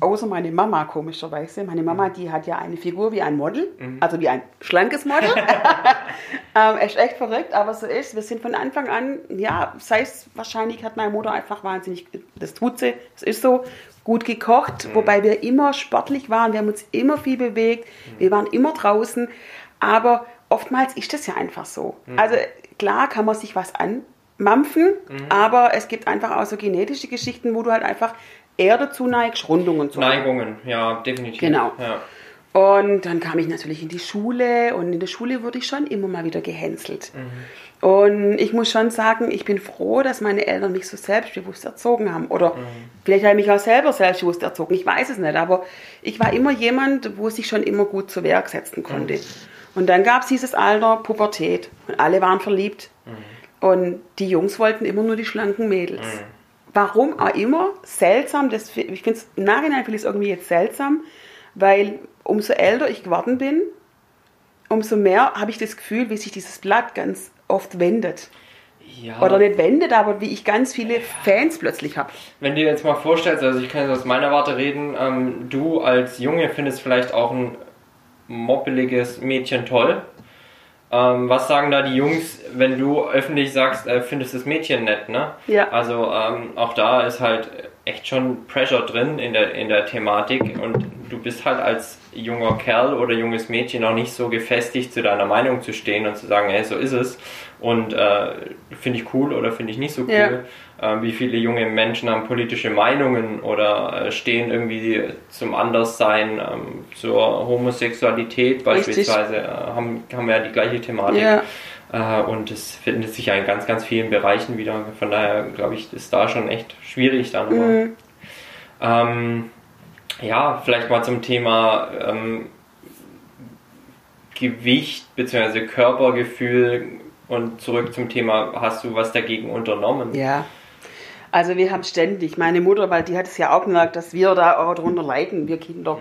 außer meine Mama, komischerweise. Meine Mama, die hat ja eine Figur wie ein Model, Mhm. also wie ein schlankes Model. <laughs> ähm, ist echt verrückt, aber so ist. Wir sind von Anfang an, ja, sei es wahrscheinlich hat meine Mutter einfach wahnsinnig, das tut sie, es ist so, gut gekocht, wobei wir immer sportlich waren, wir haben uns immer viel bewegt, wir waren immer draußen, aber oftmals ist das ja einfach so. Also klar kann man sich was anmampfen, aber es gibt einfach auch so genetische Geschichten, wo du halt einfach eher dazu neigst, Rundungen zu. Neigungen, ja, definitiv. Genau. Ja. Und dann kam ich natürlich in die Schule und in der Schule wurde ich schon immer mal wieder gehänselt. Und ich muss schon sagen, ich bin froh, dass meine Eltern mich so selbstbewusst erzogen haben. Oder vielleicht habe ich mich auch selber selbstbewusst erzogen, ich weiß es nicht. Aber ich war immer jemand, wo sich schon immer gut zu Werk setzen konnte. Und dann gab es dieses Alter Pubertät und alle waren verliebt. Und die Jungs wollten immer nur die schlanken Mädels. Warum auch immer, seltsam, das, ich finde es im Nachhinein finde ich es irgendwie jetzt seltsam, weil umso älter ich geworden bin, umso mehr habe ich das Gefühl, wie sich dieses Blatt ganz oft wendet. Ja. Oder nicht wendet, aber wie ich ganz viele Fans plötzlich habe. Wenn du dir jetzt mal vorstellst, also ich kann jetzt aus meiner Warte reden, ähm, du als Junge findest vielleicht auch ein moppeliges Mädchen toll. Ähm, was sagen da die Jungs, wenn du öffentlich sagst, äh, findest das Mädchen nett, ne? Ja. Also ähm, auch da ist halt echt schon Pressure drin in der, in der Thematik und du bist halt als junger Kerl oder junges Mädchen noch nicht so gefestigt, zu deiner Meinung zu stehen und zu sagen, hey, so ist es. Und äh, finde ich cool oder finde ich nicht so cool. Ja. Ähm, wie viele junge Menschen haben politische Meinungen oder äh, stehen irgendwie zum Anderssein, ähm, zur Homosexualität beispielsweise, äh, haben, haben ja die gleiche Thematik. Ja. Äh, und es findet sich ja in ganz, ganz vielen Bereichen wieder. Von daher glaube ich, ist da schon echt schwierig da nochmal. Mhm. Ähm, ja, vielleicht mal zum Thema ähm, Gewicht bzw. Körpergefühl und zurück zum Thema, hast du was dagegen unternommen? Ja. Also wir haben ständig, meine Mutter, weil die hat es ja auch gemerkt, dass wir da auch darunter leiden, wir Kinder.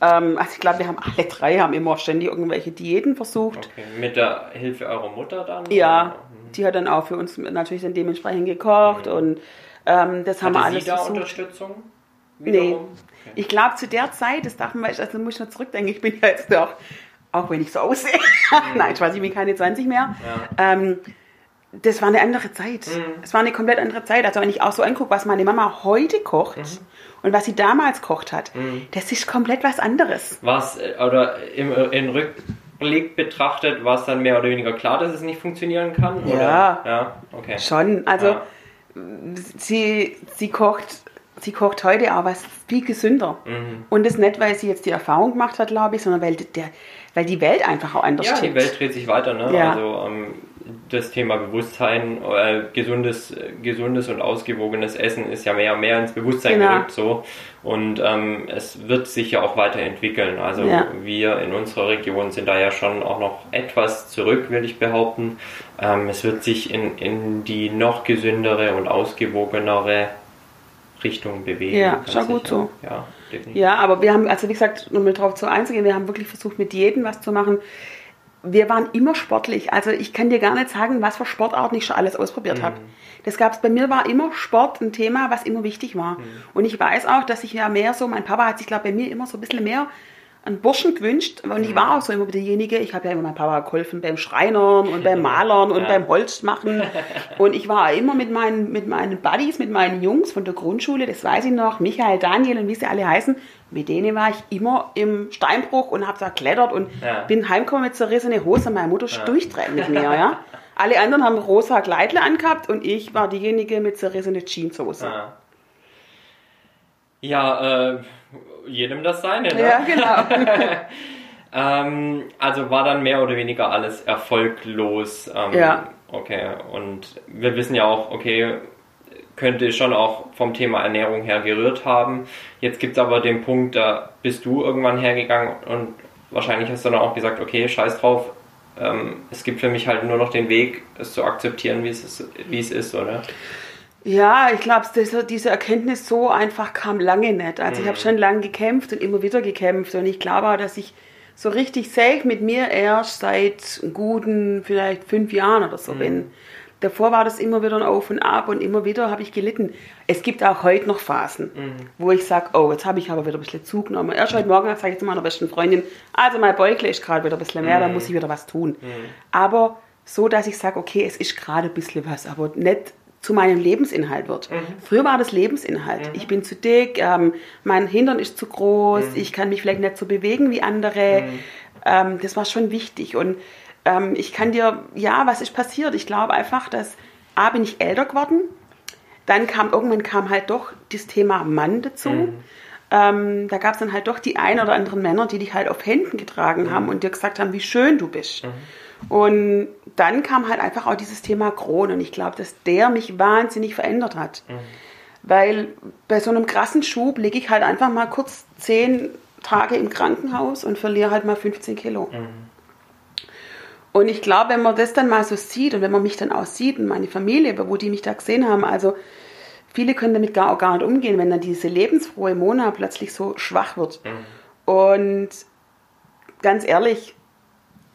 Ähm, also ich glaube, wir haben alle drei haben immer ständig irgendwelche Diäten versucht. Okay. Mit der Hilfe eurer Mutter dann? Ja, Oder? die hat dann auch für uns natürlich dann dementsprechend gekocht und ähm, das haben wir Hatte alles sie da versucht. Unterstützung? Nee. Wiederum? Okay. Ich glaube, zu der Zeit, das darf man, also muss ich noch zurückdenken, ich bin ja jetzt auch, auch wenn ich so aussehe, <laughs> nein, ich weiß, ich bin keine 20 mehr, ähm, das war eine andere Zeit. Es war eine komplett andere Zeit. Also wenn ich auch so angucke, was meine Mama heute kocht und was sie damals kocht hat, das ist komplett was anderes. Was, äh, oder im, in Rückblick betrachtet, war es dann mehr oder weniger klar, dass es nicht funktionieren kann? Oder? Ja. Ja, okay. Schon, also Ja. sie, sie kocht, sie kocht heute auch was viel gesünder. Mhm. Und das nicht, weil sie jetzt die Erfahrung gemacht hat, glaube ich, sondern weil, der, weil die Welt einfach auch anders Ja, die tickt. Welt dreht sich weiter, ne? Ja. Also ähm, das Thema Bewusstsein, äh, gesundes, gesundes und ausgewogenes Essen ist ja mehr und mehr ins Bewusstsein Genau. gerückt so. Und ähm, es wird sich ja auch weiterentwickeln. Also Ja. wir in unserer Region sind da ja schon auch noch etwas zurück, will ich behaupten. Ähm, es wird sich in, in die noch gesündere und ausgewogenere Richtung bewegen. Ja, schon gut so. Ja, definitiv. Ja, aber wir haben, also wie gesagt, um mal drauf zu einzugehen, wir haben wirklich versucht, mit Diäten was zu machen. Wir waren immer sportlich. Also ich kann dir gar nicht sagen, was für Sportarten ich schon alles ausprobiert habe. Das gab es bei mir, war immer Sport ein Thema, was immer wichtig war. Und ich weiß auch, dass ich ja mehr so, mein Papa hat sich, glaube bei mir immer so ein bisschen mehr einen Burschen gewünscht. Und ich war auch so immer derjenige, ich habe ja immer meinem Papa geholfen beim Schreinern und beim <laughs> Malern und Ja. beim Holzmachen. <laughs> Und ich war immer mit meinen, mit meinen Buddies, mit meinen Jungs von der Grundschule, das weiß ich noch, Michael, Daniel und wie sie alle heißen. Mit denen war ich immer im Steinbruch und habe da geklettert und Ja. bin heimgekommen mit zerrissene Hose meine Mutter durchdreht mit mir. Ja? <laughs> Alle anderen haben rosa Kleidle angehabt und ich war diejenige mit zerrissene Jeanshose. Ja, ja äh, jedem das seine, ne? Ja, genau. <laughs> Ähm, also war dann mehr oder weniger alles erfolglos. Ähm, Ja. Okay, und wir wissen ja auch, okay, könnte schon auch vom Thema Ernährung her gerührt haben. Jetzt gibt es aber den Punkt, da bist du irgendwann hergegangen und wahrscheinlich hast du dann auch gesagt, okay, scheiß drauf, ähm, es gibt für mich halt nur noch den Weg, es zu akzeptieren, wie es ist, wie es ist oder? Ja, ich glaube, diese Erkenntnis so einfach kam lange nicht. Also ich habe schon lange gekämpft und immer wieder gekämpft und ich glaube auch, dass ich so richtig safe mit mir erst seit guten vielleicht fünf Jahren oder so bin. Davor war das immer wieder ein Auf und Ab und immer wieder habe ich gelitten. Es gibt auch heute noch Phasen, wo ich sage, oh, jetzt habe ich aber wieder ein bisschen zugenommen. Erst heute Morgen sage ich zu meiner besten Freundin, also mein Beutel ist gerade wieder ein bisschen mehr, da muss ich wieder was tun. Aber so, dass ich sage, okay, es ist gerade ein bisschen was, aber nicht zu meinem Lebensinhalt wird. Früher war das Lebensinhalt. Ich bin zu dick, ähm, mein Hintern ist zu groß, ich kann mich vielleicht nicht so bewegen wie andere. Ähm, das war schon wichtig. Und ähm, ich kann dir, ja, was ist passiert? Ich glaube einfach, dass A, bin ich älter geworden, dann kam irgendwann kam halt doch das Thema Mann dazu. Ähm, da gab es dann halt doch die ein oder anderen Männer, die dich halt auf Händen getragen haben und dir gesagt haben, wie schön du bist. Und dann kam halt einfach auch dieses Thema Kron und ich glaube, dass der mich wahnsinnig verändert hat. Weil bei so einem krassen Schub lege ich halt einfach mal kurz zehn Tage im Krankenhaus und verliere halt mal 15 Kilo. Und ich glaube, wenn man das dann mal so sieht und wenn man mich dann auch sieht und meine Familie, wo die mich da gesehen haben, also viele können damit gar, gar nicht umgehen, wenn dann diese lebensfrohe Mona plötzlich so schwach wird. Und ganz ehrlich,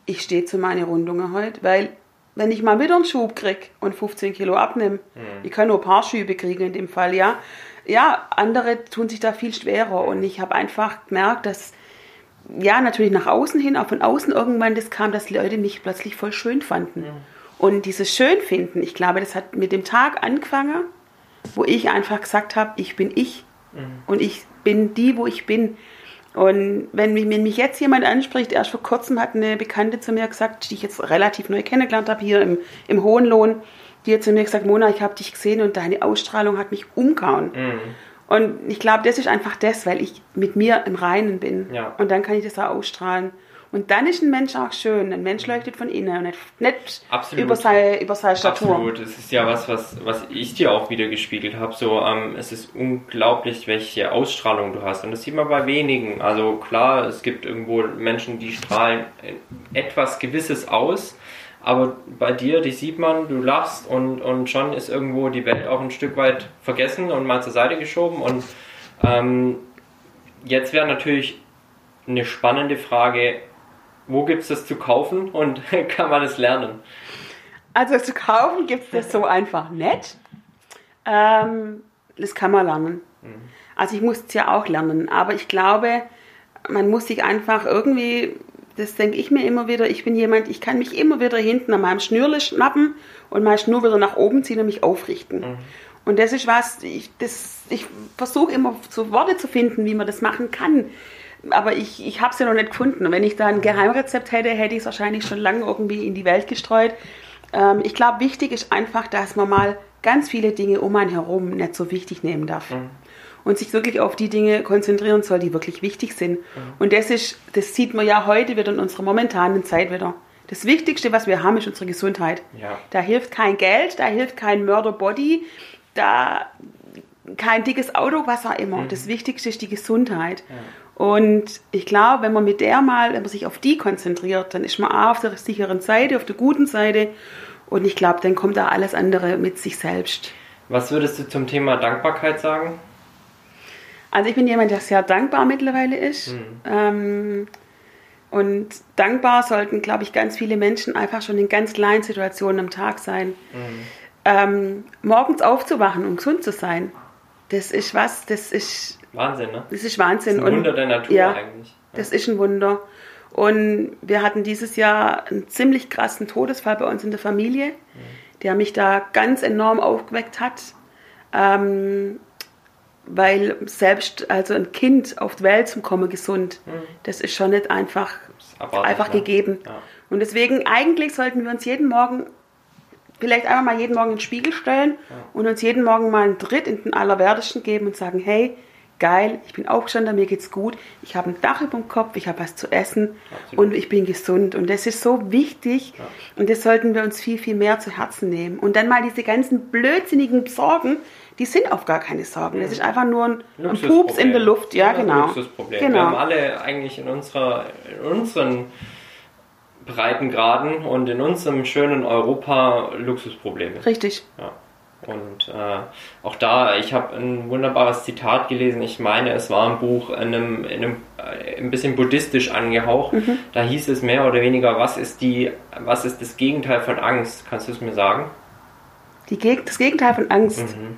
ich stehe zu meinen Rundungen heute, weil wenn ich mal wieder einen Schub kriege und 15 Kilo abnehme, ich kann nur ein paar Schübe kriegen in dem Fall, ja. Ja, andere tun sich da viel schwerer und ich habe einfach gemerkt, dass ja, natürlich nach außen hin, auch von außen irgendwann das kam, dass Leute mich plötzlich voll schön fanden. Und dieses Schönfinden, ich glaube, das hat mit dem Tag angefangen, wo ich einfach gesagt habe, ich bin ich und ich bin die, wo ich bin. Und wenn mich, jetzt jemand anspricht, erst vor kurzem hat eine Bekannte zu mir gesagt, die ich jetzt relativ neu kennengelernt habe, hier im, im Hohenlohn, die hat zu mir gesagt, Mona, ich habe dich gesehen und deine Ausstrahlung hat mich umgehauen. Und ich glaube, das ist einfach das, weil ich mit mir im Reinen bin. Ja. Und dann kann ich das auch ausstrahlen. Und dann ist ein Mensch auch schön. Ein Mensch leuchtet von innen und nicht, nicht Absolut. über seine, über seine Statur. Absolut, es ist ja was, was, was ich dir auch wieder gespiegelt habe. So, ähm, es ist unglaublich, welche Ausstrahlung du hast. Und das sieht man bei wenigen. Also klar, es gibt irgendwo Menschen, die strahlen etwas Gewisses aus. Aber bei dir, die sieht man, du lachst und, und schon ist irgendwo die Welt auch ein Stück weit vergessen und mal zur Seite geschoben. Und ähm, jetzt wäre natürlich eine spannende Frage, wo gibt es das zu kaufen und <laughs> kann man es lernen? Also zu kaufen gibt es das so einfach nicht. Ähm, das kann man lernen. Also ich musste es ja auch lernen, aber ich glaube, man muss sich einfach irgendwie, das denke ich mir immer wieder, ich bin jemand, ich kann mich immer wieder hinten an meinem Schnürle schnappen und meine Schnur wieder nach oben ziehen und mich aufrichten. Und das ist was, ich, das, ich versuche immer so Worte zu finden, wie man das machen kann. Aber ich, ich habe es ja noch nicht gefunden. Und wenn ich da ein Geheimrezept hätte, hätte ich es wahrscheinlich schon lange irgendwie in die Welt gestreut. Ähm, ich glaube, wichtig ist einfach, dass man mal ganz viele Dinge um einen herum nicht so wichtig nehmen darf. Und sich wirklich auf die Dinge konzentrieren soll, die wirklich wichtig sind. Und das ist, das sieht man ja heute wieder in unserer momentanen Zeit wieder. Das Wichtigste, was wir haben, ist unsere Gesundheit. Ja. Da hilft kein Geld, da hilft kein Mörder-Body, da kein dickes Auto, was auch immer. Das Wichtigste ist die Gesundheit. Und ich glaube, wenn man mit der mal, wenn man sich auf die konzentriert, dann ist man A auf der sicheren Seite, auf der guten Seite. Und ich glaube, dann kommt da alles andere mit sich selbst. Was würdest du zum Thema Dankbarkeit sagen? Also ich bin jemand, der sehr dankbar mittlerweile ist. Ähm, und dankbar sollten, glaube ich, ganz viele Menschen einfach schon in ganz kleinen Situationen am Tag sein. Ähm, morgens aufzuwachen und gesund zu sein, das ist was, das ist, Wahnsinn, ne? das ist Wahnsinn. Das ist ein Wunder und, der Natur ja, eigentlich. Das ist ein Wunder. Und wir hatten dieses Jahr einen ziemlich krassen Todesfall bei uns in der Familie, der mich da ganz enorm aufgeweckt hat. Ähm, weil selbst also ein Kind auf die Welt zu kommen gesund, das ist schon nicht einfach, einfach ne? gegeben. Ja. Und deswegen eigentlich sollten wir uns jeden Morgen vielleicht einfach mal jeden Morgen in den Spiegel stellen und uns jeden Morgen mal einen Tritt in den Allerwertesten geben und sagen, hey, geil, ich bin aufgestanden, mir geht's gut, ich habe ein Dach über dem Kopf, ich habe was zu essen Absolut. und ich bin gesund. Und das ist so wichtig und das sollten wir uns viel, viel mehr zu Herzen nehmen. Und dann mal diese ganzen blödsinnigen Sorgen, die sind auf gar keine Sorgen. Das ist einfach nur ein, ein Pups in der Luft. Ja, das ist ein genau. Luxusproblem. Wir Genau. haben alle eigentlich in, unserer, in unseren Breitengraden und in unserem schönen Europa Luxusprobleme. Richtig. Ja. Und äh, auch da, ich habe ein wunderbares Zitat gelesen. Ich meine, es war ein Buch in einem, in einem äh, ein bisschen buddhistisch angehaucht. Mhm. Da hieß es mehr oder weniger, was ist die, was ist das Gegenteil von Angst? Kannst du es mir sagen? Die, Geg- das Gegenteil von Angst. Mhm.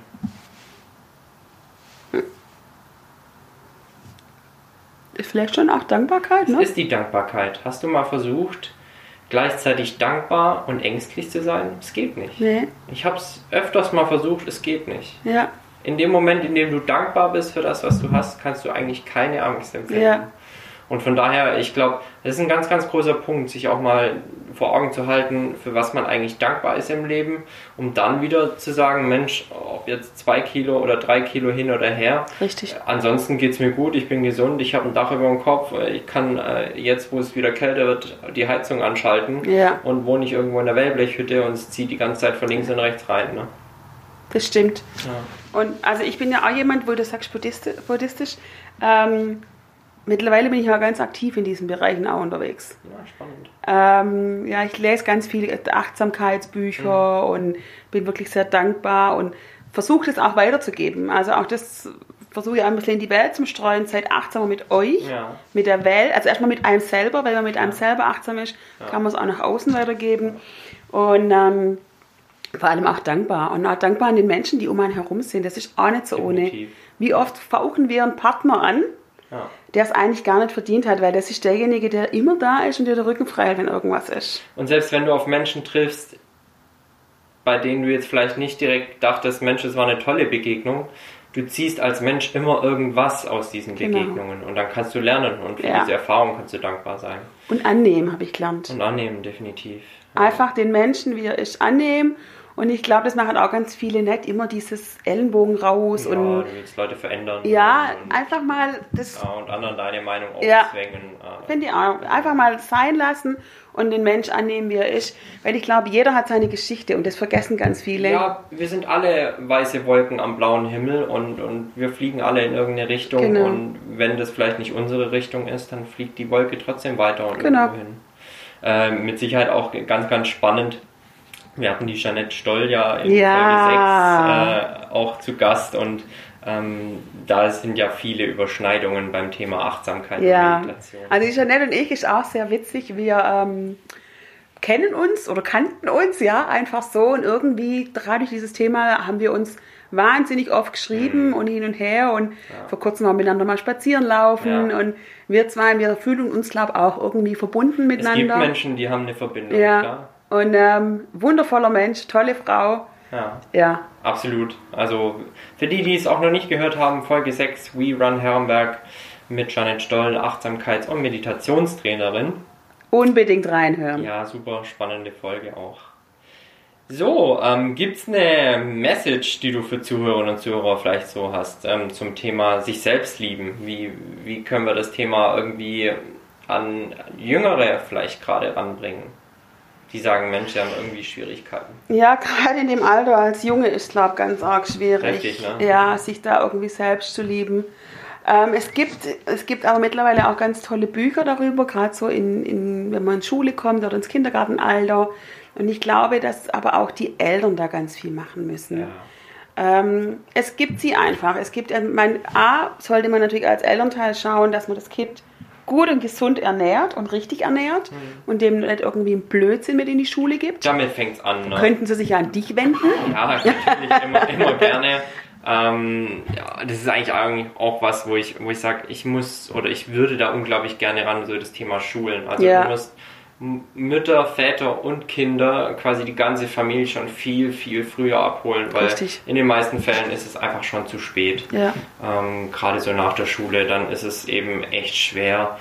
Vielleicht schon auch Dankbarkeit, ne? Ist die Dankbarkeit. Hast du mal versucht, gleichzeitig dankbar und ängstlich zu sein? Es geht nicht. Nee, Ich habe es öfters mal versucht, es geht nicht. ja. In dem Moment, in dem du dankbar bist für das, was du hast, kannst du eigentlich keine Angst empfinden. Ja. Und von daher, ich glaube, das ist ein ganz, ganz großer Punkt, sich auch mal vor Augen zu halten, für was man eigentlich dankbar ist im Leben, um dann wieder zu sagen, Mensch, ob jetzt zwei Kilo oder drei Kilo hin oder her. Richtig. Ansonsten geht es mir gut, ich bin gesund, ich habe ein Dach über dem Kopf, ich kann äh, jetzt, wo es wieder kälter wird, die Heizung anschalten Ja. und wohne nicht irgendwo in der Wellblechhütte und es zieht die ganze Zeit von links und rechts rein. Ne? Das stimmt. Ja. Und also ich bin ja auch jemand, wo du sagst buddhistisch. buddhistisch ähm, mittlerweile bin ich ja ganz aktiv in diesen Bereichen auch unterwegs. ja, spannend. Ähm, ja, ich lese ganz viele Achtsamkeitsbücher und bin wirklich sehr dankbar und versuche das auch weiterzugeben. Also auch das versuche ich ein bisschen in die Welt zu streuen. Seid achtsamer mit euch, Ja. mit der Welt. Also erstmal mit einem selber, weil man mit einem selber achtsam ist, kann man es auch nach außen weitergeben. Und ähm, vor allem auch dankbar. Und auch dankbar an den Menschen, die um einen herum sind. Das ist auch nicht so ohne. Definitiv. Wie oft fauchen wir einen Partner an, Ja. Der es eigentlich gar nicht verdient hat, weil das ist derjenige, der immer da ist und dir der Rücken frei hält, wenn irgendwas ist. Und selbst wenn du auf Menschen triffst, bei denen du jetzt vielleicht nicht direkt dachtest, Mensch, es war eine tolle Begegnung, du ziehst als Mensch immer irgendwas aus diesen Genau. Begegnungen und dann kannst du lernen und für Ja. diese Erfahrung kannst du dankbar sein Und annehmen, habe ich gelernt. und annehmen, definitiv. Einfach den Menschen, wie er ist, annehmen. Und ich glaube, das machen auch ganz viele nicht immer dieses Ellenbogen raus Ja, und du willst Leute verändern. ja, und, einfach mal das ja, und anderen deine Meinung Ja. aufzwängen. äh, finde ich auch einfach mal sein lassen und den Mensch annehmen, wie er ist, weil ich glaube, jeder hat seine Geschichte und das vergessen ganz viele. Ja, wir sind alle weiße Wolken am blauen Himmel und, und wir fliegen alle in irgendeine Richtung Genau. und wenn das vielleicht nicht unsere Richtung ist, dann fliegt die Wolke trotzdem weiter und Genau. irgendwo hin. Ähm, mit Sicherheit auch ganz, ganz spannend. Wir hatten die Jeanette Stoll ja in Ja. Folge 6 äh, auch zu Gast und ähm, da sind ja viele Überschneidungen beim Thema Achtsamkeit Ja, und Meditation. also die Jeanette und ich ist auch sehr witzig. Wir ähm, kennen uns oder kannten uns, ja, einfach so. Und irgendwie, gerade durch dieses Thema, haben wir uns wahnsinnig oft geschrieben und hin und her. Und vor kurzem haben wir miteinander mal spazieren laufen. Ja. Und wir zwei, wir fühlen uns, glaube ich, auch irgendwie verbunden es gibt miteinander. Menschen, die haben eine Verbindung, ja. klar. Und ähm, wundervoller Mensch, tolle Frau. Ja. Ja, Absolut. Also für die, die es auch noch nicht gehört haben, Folge 6, We Run Herrenberg mit Janet Stoll, Achtsamkeits- und Meditationstrainerin. unbedingt reinhören. Ja, super spannende Folge auch. So, ähm, gibt's eine Message, die du für Zuhörerinnen und Zuhörer vielleicht so hast ähm, zum Thema sich selbst lieben? Wie, wie können wir das Thema irgendwie an Jüngere vielleicht gerade ranbringen? Die sagen, Mensch, sie haben irgendwie Schwierigkeiten. Ja, gerade in dem Alter als Junge ist, glaube ich, ganz arg schwierig. Heftig, ne? Ja, sich da irgendwie selbst zu lieben. Ähm, es, gibt, es gibt aber mittlerweile auch ganz tolle Bücher darüber, gerade so, in, in, wenn man in Schule kommt oder ins Kindergartenalter. Und ich glaube, dass aber auch die Eltern da ganz viel machen müssen. Ja. Ähm, es gibt sie einfach. Es gibt, ähm, mein, A, sollte man natürlich als Elternteil schauen, dass man das Kind gut und gesund ernährt und richtig ernährt und dem nicht irgendwie einen Blödsinn mit in die Schule gibt. Damit fängt's an. Ne? Könnten sie sich ja an dich wenden. Ja, natürlich immer, immer gerne. Ähm, ja, das ist eigentlich auch was, wo ich, wo ich sage, ich muss oder ich würde da unglaublich gerne ran, so das Thema Schulen. Also Ja. du musst Mütter, Väter und Kinder, quasi die ganze Familie schon viel, viel früher abholen, weil Richtig. in den meisten Fällen ist es einfach schon zu spät. Ja. Ähm, Gerade so nach der Schule, dann ist es eben echt schwer,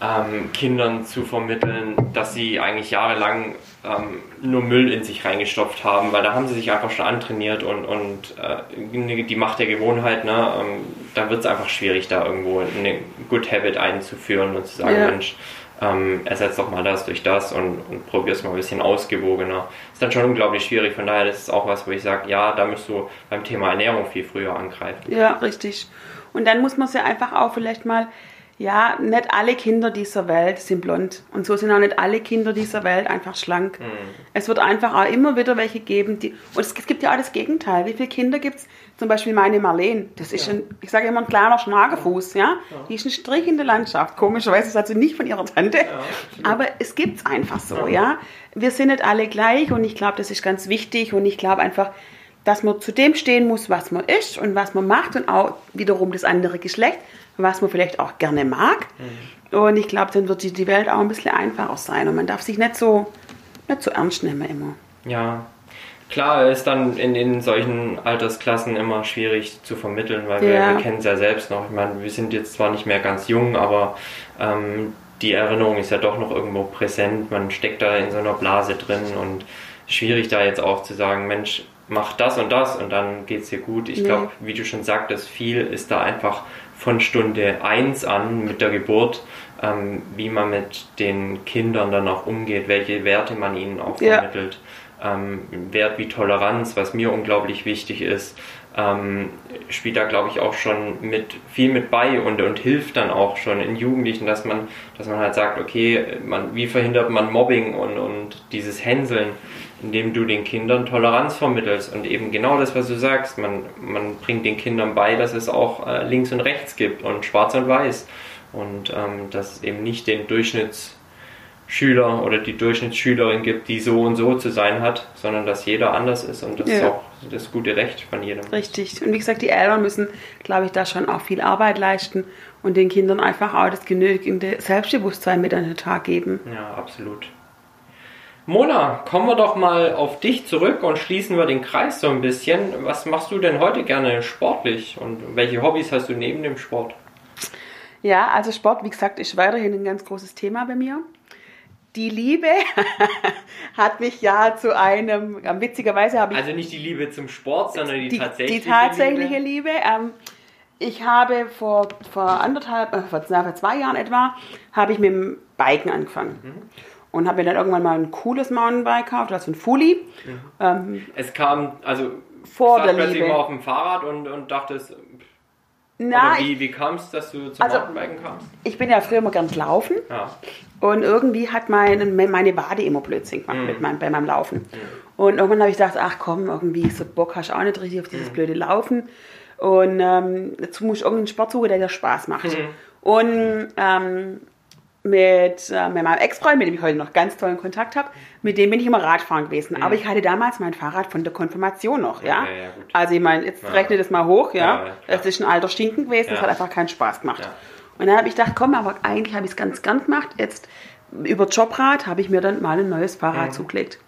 ähm, Kindern zu vermitteln, dass sie eigentlich jahrelang ähm, nur Müll in sich reingestopft haben, weil da haben sie sich einfach schon antrainiert und, und äh, die Macht der Gewohnheit, ne, ähm, da wird es einfach schwierig, da irgendwo eine Good Habit einzuführen und zu sagen, Ja. Mensch, ähm, ersetzt doch mal das durch das und, und probier es mal ein bisschen ausgewogener. Ist dann schon unglaublich schwierig, von daher das ist auch was, wo ich sage, ja, da musst du beim Thema Ernährung viel früher angreifen. Ja, richtig. Und dann muss man es ja einfach auch vielleicht mal, ja, nicht alle Kinder dieser Welt sind blond. Und so sind auch nicht alle Kinder dieser Welt einfach schlank. Es wird einfach auch immer wieder welche geben, die. Und es, es gibt ja auch das Gegenteil. Wie viele Kinder gibt es? Zum Beispiel meine Marlene. Das ist ein, ich sage immer, ein kleiner Schnagerfuß, ja? Die ist ein Strich in der Landschaft. Komischerweise ist das also nicht von ihrer Tante. Aber es gibt's einfach so, ja. Wir sind nicht alle gleich und ich glaube, das ist ganz wichtig und ich glaube einfach, dass man zu dem stehen muss, was man ist und was man macht und auch wiederum das andere Geschlecht, was man vielleicht auch gerne mag. Und ich glaube, dann wird die, Welt auch ein bisschen einfacher sein und man darf sich nicht so, nicht so ernst nehmen immer. Ja, Klar, ist dann in, in solchen Altersklassen immer schwierig zu vermitteln, weil wir, Ja. wir kennen es ja selbst noch. Ich meine, wir sind jetzt zwar nicht mehr ganz jung, aber ähm, die Erinnerung ist ja doch noch irgendwo präsent. Man steckt da in so einer Blase drin und schwierig da jetzt auch zu sagen, Mensch, mach das und das und dann geht's dir gut. Ich Nee. glaube, wie du schon sagtest, viel ist da einfach von Stunde eins an mit der Geburt, ähm, wie man mit den Kindern dann auch umgeht, welche Werte man ihnen auch Ja. vermittelt. Ähm, ein Wert wie Toleranz, was mir unglaublich wichtig ist, ähm, spielt da glaube ich auch schon mit viel mit bei und, und hilft dann auch schon in Jugendlichen, dass man, dass man halt sagt, okay, man, wie verhindert man Mobbing und, und dieses Hänseln, indem du den Kindern Toleranz vermittelst und eben genau das, was du sagst, man, man bringt den Kindern bei, dass es auch äh, links und rechts gibt und schwarz und weiß und ähm, dass es eben nicht den Durchschnittsschüler oder die Durchschnittsschülerin gibt, die so und so zu sein hat, sondern dass jeder anders ist und das ist Ja. auch das gute Recht von jedem. Richtig. Und wie gesagt, die Eltern müssen, glaube ich, da schon auch viel Arbeit leisten und den Kindern einfach auch das genügende Selbstbewusstsein mit an den Tag geben. Ja, absolut. Mona, kommen wir doch mal auf dich zurück und schließen wir den Kreis so ein bisschen. Was machst du denn heute gerne sportlich und welche Hobbys hast du neben dem Sport? Ja, also Sport, wie gesagt, ist weiterhin ein ganz großes Thema bei mir. Die Liebe <laughs> hat mich ja zu einem, ähm, witzigerweise habe ich Also nicht die Liebe zum Sport, sondern die, die, tatsächliche, die tatsächliche Liebe. Liebe. ähm, ich habe vor, vor anderthalb, äh, vor, na, vor zwei Jahren etwa, habe ich mit dem Biken angefangen. Mhm. Und habe mir dann irgendwann mal ein cooles Mountainbike gekauft, also ein Fully. Ähm, Es kam, also Vor saß der Liebe. mal auf dem Fahrrad und, und dachtest, na, ich, wie, wie kam es, dass du zum Also- Mountainbiken kamst? ich bin ja früher immer ganz laufen. Ja. Und irgendwie hat meine, meine Wade immer Blödsinn gemacht mit meinem, bei meinem Laufen. Und irgendwann habe ich gedacht, ach komm, irgendwie so Bock hast du auch nicht richtig auf dieses blöde Laufen. Und ähm, dazu muss ich irgendeinen Sport suchen, der dir Spaß macht. Und ähm, mit, äh, mit meinem Ex-Freund, mit dem ich heute noch ganz tollen Kontakt habe, mit dem bin ich immer Radfahren gewesen. Aber ich hatte damals mein Fahrrad von der Konfirmation noch, ja. Ja, gut. also ich meine, jetzt Ja. rechne das mal hoch, Ja, ja. ja, das ist ein alter Stinken gewesen, das Ja. hat einfach keinen Spaß gemacht. Ja. Und dann habe ich gedacht, komm, aber eigentlich habe ich es ganz gern gemacht. Jetzt über Jobrad habe ich mir dann mal ein neues Fahrrad Mhm. zugelegt.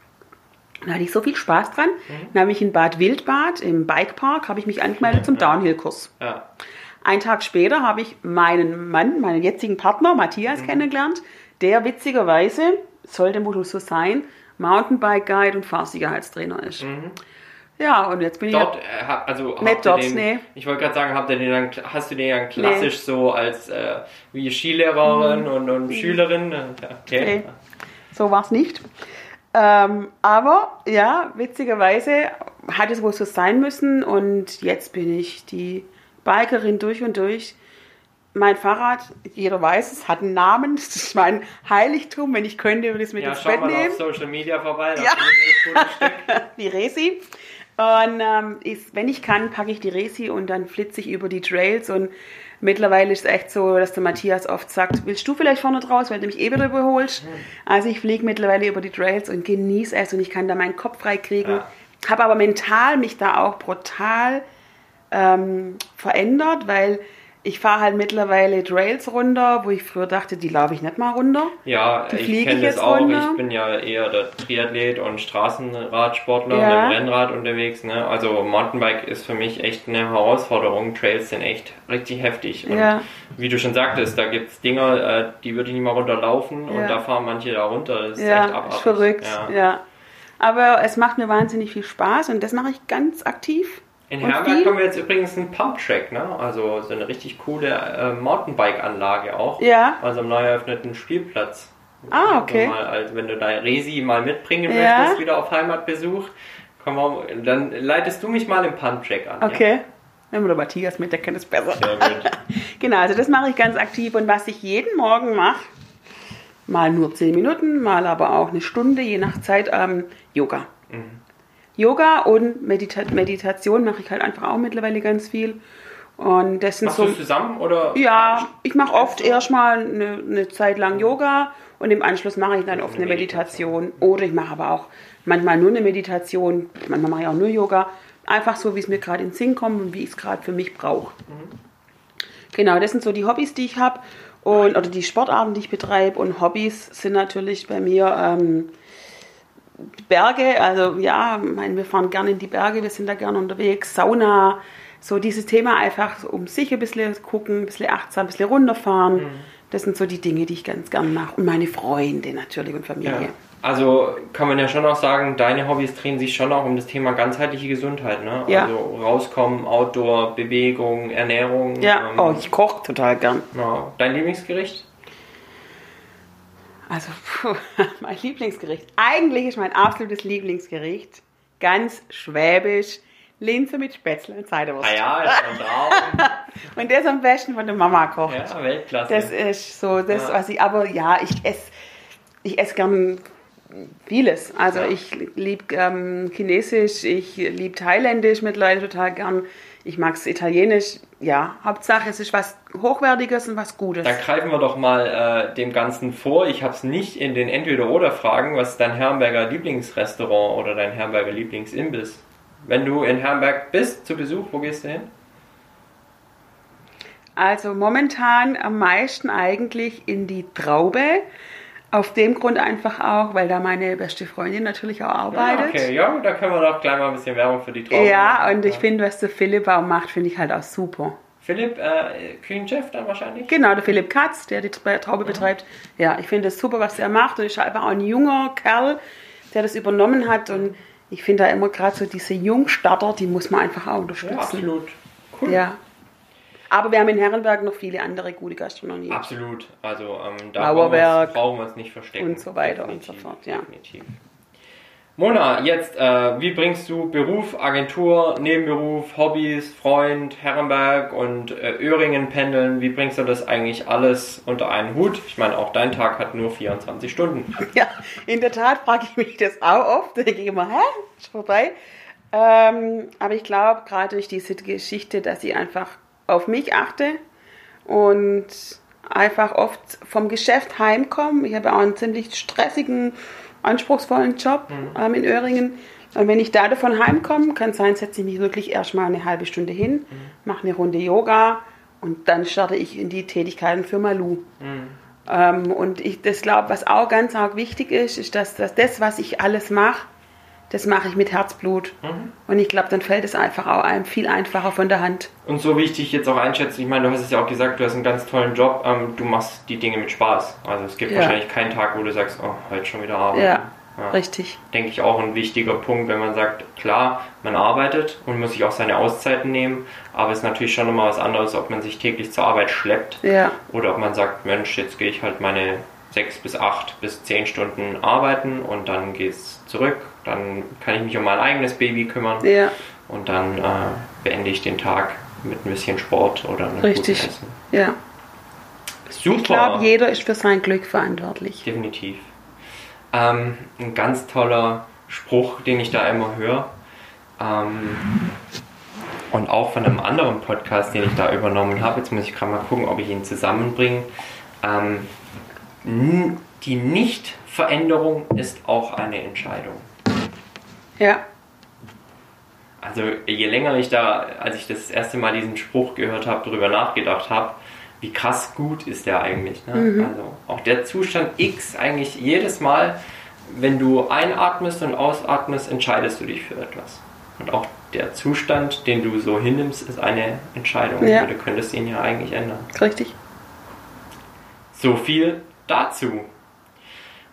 Da hatte ich so viel Spaß dran. Dann habe ich in Bad Wildbad im Bikepark habe ich mich angemeldet zum Downhill-Kurs. Ja. Einen Tag später habe ich meinen Mann, meinen jetzigen Partner Matthias Mhm. kennengelernt, der witzigerweise, sollte wohl so sein, Mountainbike-Guide und Fahrsicherheitstrainer ist. Ja, und jetzt bin ich Mhm. Dort, ja, äh, ha- also Nicht dort, den, nee. ich wollte gerade sagen, habt ihr den dann, hast du den dann klassisch so als äh, wie Skilehrerin und, und Schülerin? Ja, Okay. Mhm. Nee, so war es nicht. Ähm, aber ja, witzigerweise hat es wohl so sein müssen und jetzt bin ich die Bikerin durch und durch. Mein Fahrrad, jeder weiß es, hat einen Namen. Das ist mein Heiligtum. Wenn ich könnte, würde ich es mit Ja, ins schau Bett mal nehmen. auf Social Media vorbei. Da Ja. <laughs> die Resi. Und ähm, ist, wenn ich kann, packe ich die Resi und dann flitze ich über die Trails. Und mittlerweile ist es echt so, dass der Matthias oft sagt, willst du vielleicht vorne draus, weil du mich eh wieder überholst. Also ich fliege mittlerweile über die Trails und genieße es und ich kann da meinen Kopf frei kriegen. Ja. Habe aber mental mich da auch brutal ähm, verändert, weil ich fahre halt mittlerweile Trails runter, wo ich früher dachte, die laufe ich nicht mal runter. Ja, Die ich kenne das auch. runter. Ich bin ja eher der Triathlet und Straßenradsportler Ja. mit dem Rennrad unterwegs. Ne? Also Mountainbike ist für mich echt eine Herausforderung. Trails sind echt richtig heftig. Und Ja. wie du schon sagtest, da gibt es Dinger, äh, die würde ich nicht mal runterlaufen und Ja. da fahren manche da runter. Das ist echt Ja, abartig. ist verrückt. Ja. Aber es macht mir wahnsinnig viel Spaß und das mache ich ganz aktiv. In Herberg haben wir jetzt übrigens einen Pumptrack, ne? also so eine richtig coole äh, Mountainbike-Anlage auch. Ja. Also am neu eröffneten Spielplatz. Ah, okay. Also mal, also wenn du dein Resi mal mitbringen Ja. möchtest, wieder auf Heimatbesuch, mal, dann leitest du mich mal im Pumptrack an. Okay. Nehmen wir der Matthias mit, der kennt es besser. Ja? Sehr gut. <laughs> Genau, also das mache ich ganz aktiv und was ich jeden Morgen mache, mal nur 10 Minuten, mal aber auch eine Stunde, je nach Zeit, ähm, Yoga. Yoga und Medita Meditation mache ich halt einfach auch mittlerweile ganz viel. Und das sind Machst so. du es zusammen oder? Ja, ich mache oft erstmal eine, eine Zeit lang Yoga und im Anschluss mache ich dann oft eine Meditation. Oder ich mache aber auch manchmal nur eine Meditation, manchmal mache ich auch nur Yoga. Einfach so, wie es mir gerade in den Sinn kommt und wie ich es gerade für mich brauche. Genau, das sind so die Hobbys, die ich habe. Und, oder die Sportarten, die ich betreibe. Und Hobbys sind natürlich bei mir, ähm, Berge, also ja, ich meine, wir fahren gerne in die Berge, wir sind da gerne unterwegs, Sauna, so dieses Thema einfach um sich ein bisschen gucken, ein bisschen achtsam, ein bisschen runterfahren. Mhm. Das sind so die Dinge, die ich ganz gerne mache. Und meine Freunde natürlich und Familie. Ja. Also kann man ja schon auch sagen, deine Hobbys drehen sich schon auch um das Thema ganzheitliche Gesundheit, ne? Ja. Also rauskommen, Outdoor, Bewegung, Ernährung. Ja, ähm, oh, ich koche total gern. ja. Dein Lieblingsgericht? Also, puh, <laughs> mein Lieblingsgericht. Eigentlich ist mein absolutes Lieblingsgericht ganz schwäbisch. Linse mit Spätzle und Seiderwurst. Ah ja, ist ein Traum. <laughs> Und das am besten von der Mama kocht. ja, Weltklasse. Das ist so, das, Ja. was ich, aber ja, ich esse ich esse gern vieles. Also Ja. ich liebe ähm, Chinesisch, ich liebe Thailändisch mittlerweile total gern. Ich mag es Italienisch. Ja, Hauptsache es ist was Hochwertiges und was Gutes. Dann greifen wir doch mal äh, dem Ganzen vor. Ich habe es nicht in den Entweder-Oder-Fragen. Was ist dein Herrenberger Lieblingsrestaurant oder dein Herrenberger Lieblingsimbiss? Wenn du in Herrenberg bist zu Besuch, wo gehst du hin? Also momentan am meisten eigentlich in die Traube. Auf dem Grund einfach auch, weil da meine beste Freundin natürlich auch Ja, arbeitet. okay, ja, da können wir doch gleich mal ein bisschen Werbung für die Trauben Ja, machen. und ich finde, was der Philipp auch macht, finde ich halt auch super. Philipp, äh, Kühnchef dann wahrscheinlich? Genau, der Philipp Katz, der die Traube betreibt. Ja, ich finde es super, was er macht. Und ist einfach auch ein junger Kerl, der das übernommen hat. Und ich finde da immer gerade so diese Jungstarter, die muss man einfach auch unterstützen. Ja, absolut. Cool. Ja. Aber wir haben in Herrenberg noch viele andere gute Gastronomie. Absolut. Also ähm, da brauchen wir, Mauerwerk brauchen wir uns nicht verstecken. und so weiter und Definitiv, so fort, ja. Definitiv. Mona, jetzt, äh, wie bringst du Beruf, Agentur, Nebenberuf, Hobbys, Freund, Herrenberg und äh, Öhringen pendeln, wie bringst du das eigentlich alles unter einen Hut? Ich meine, auch dein Tag hat nur 24 Stunden. <laughs> Ja, in der Tat frage ich mich das auch oft. Da denke ich immer, hä, ist vorbei. Ähm, aber ich glaube, gerade durch diese Geschichte, dass ich einfach auf mich achte und einfach oft vom Geschäft heimkomme. Ich habe auch einen ziemlich stressigen, anspruchsvollen Job ähm, in Öhringen. Und wenn ich da davon heimkomme, kann sein, setze ich mich wirklich erstmal eine halbe Stunde hin, mache eine Runde Yoga und dann starte ich in die Tätigkeiten für Malu. Ähm, und ich das glaube, was auch ganz arg wichtig ist, ist, dass, dass das, was ich alles mache, das mache ich mit Herzblut. Und ich glaube, dann fällt es einfach auch einem viel einfacher von der Hand. Und so wie ich dich jetzt auch einschätze, ich meine, du hast es ja auch gesagt, du hast einen ganz tollen Job, ähm, du machst die Dinge mit Spaß. Also es gibt Ja. wahrscheinlich keinen Tag, wo du sagst, oh, heute schon wieder arbeiten. Ja, richtig. denke ich, auch ein wichtiger Punkt, wenn man sagt, klar, man arbeitet und muss sich auch seine Auszeiten nehmen, aber es ist natürlich schon immer was anderes, ob man sich täglich zur Arbeit schleppt Ja, oder ob man sagt, Mensch, jetzt gehe ich halt meine sechs bis acht bis zehn Stunden arbeiten und dann geht's zurück, dann kann ich mich um mein eigenes Baby kümmern ja, und dann äh, beende ich den Tag mit ein bisschen Sport oder einem Richtig. guten Essen. ja. Super. Ich glaube, jeder ist für sein Glück verantwortlich. Definitiv. Ähm, ein ganz toller Spruch, den ich da immer höre. Ähm, und auch von einem anderen Podcast, den ich da übernommen habe. Jetzt muss ich gerade mal gucken, ob ich ihn zusammenbringe. Ähm, die Nichtveränderung ist auch eine Entscheidung. Ja, Also je länger ich da, als ich das erste Mal diesen Spruch gehört habe, darüber nachgedacht habe, wie krass gut ist der eigentlich. Ne? Also auch der Zustand X eigentlich jedes Mal, wenn du einatmest und ausatmest, entscheidest du dich für etwas. Und auch der Zustand, den du so hinnimmst, ist eine Entscheidung. Ja. Du könntest ihn ja eigentlich ändern. richtig. So viel dazu.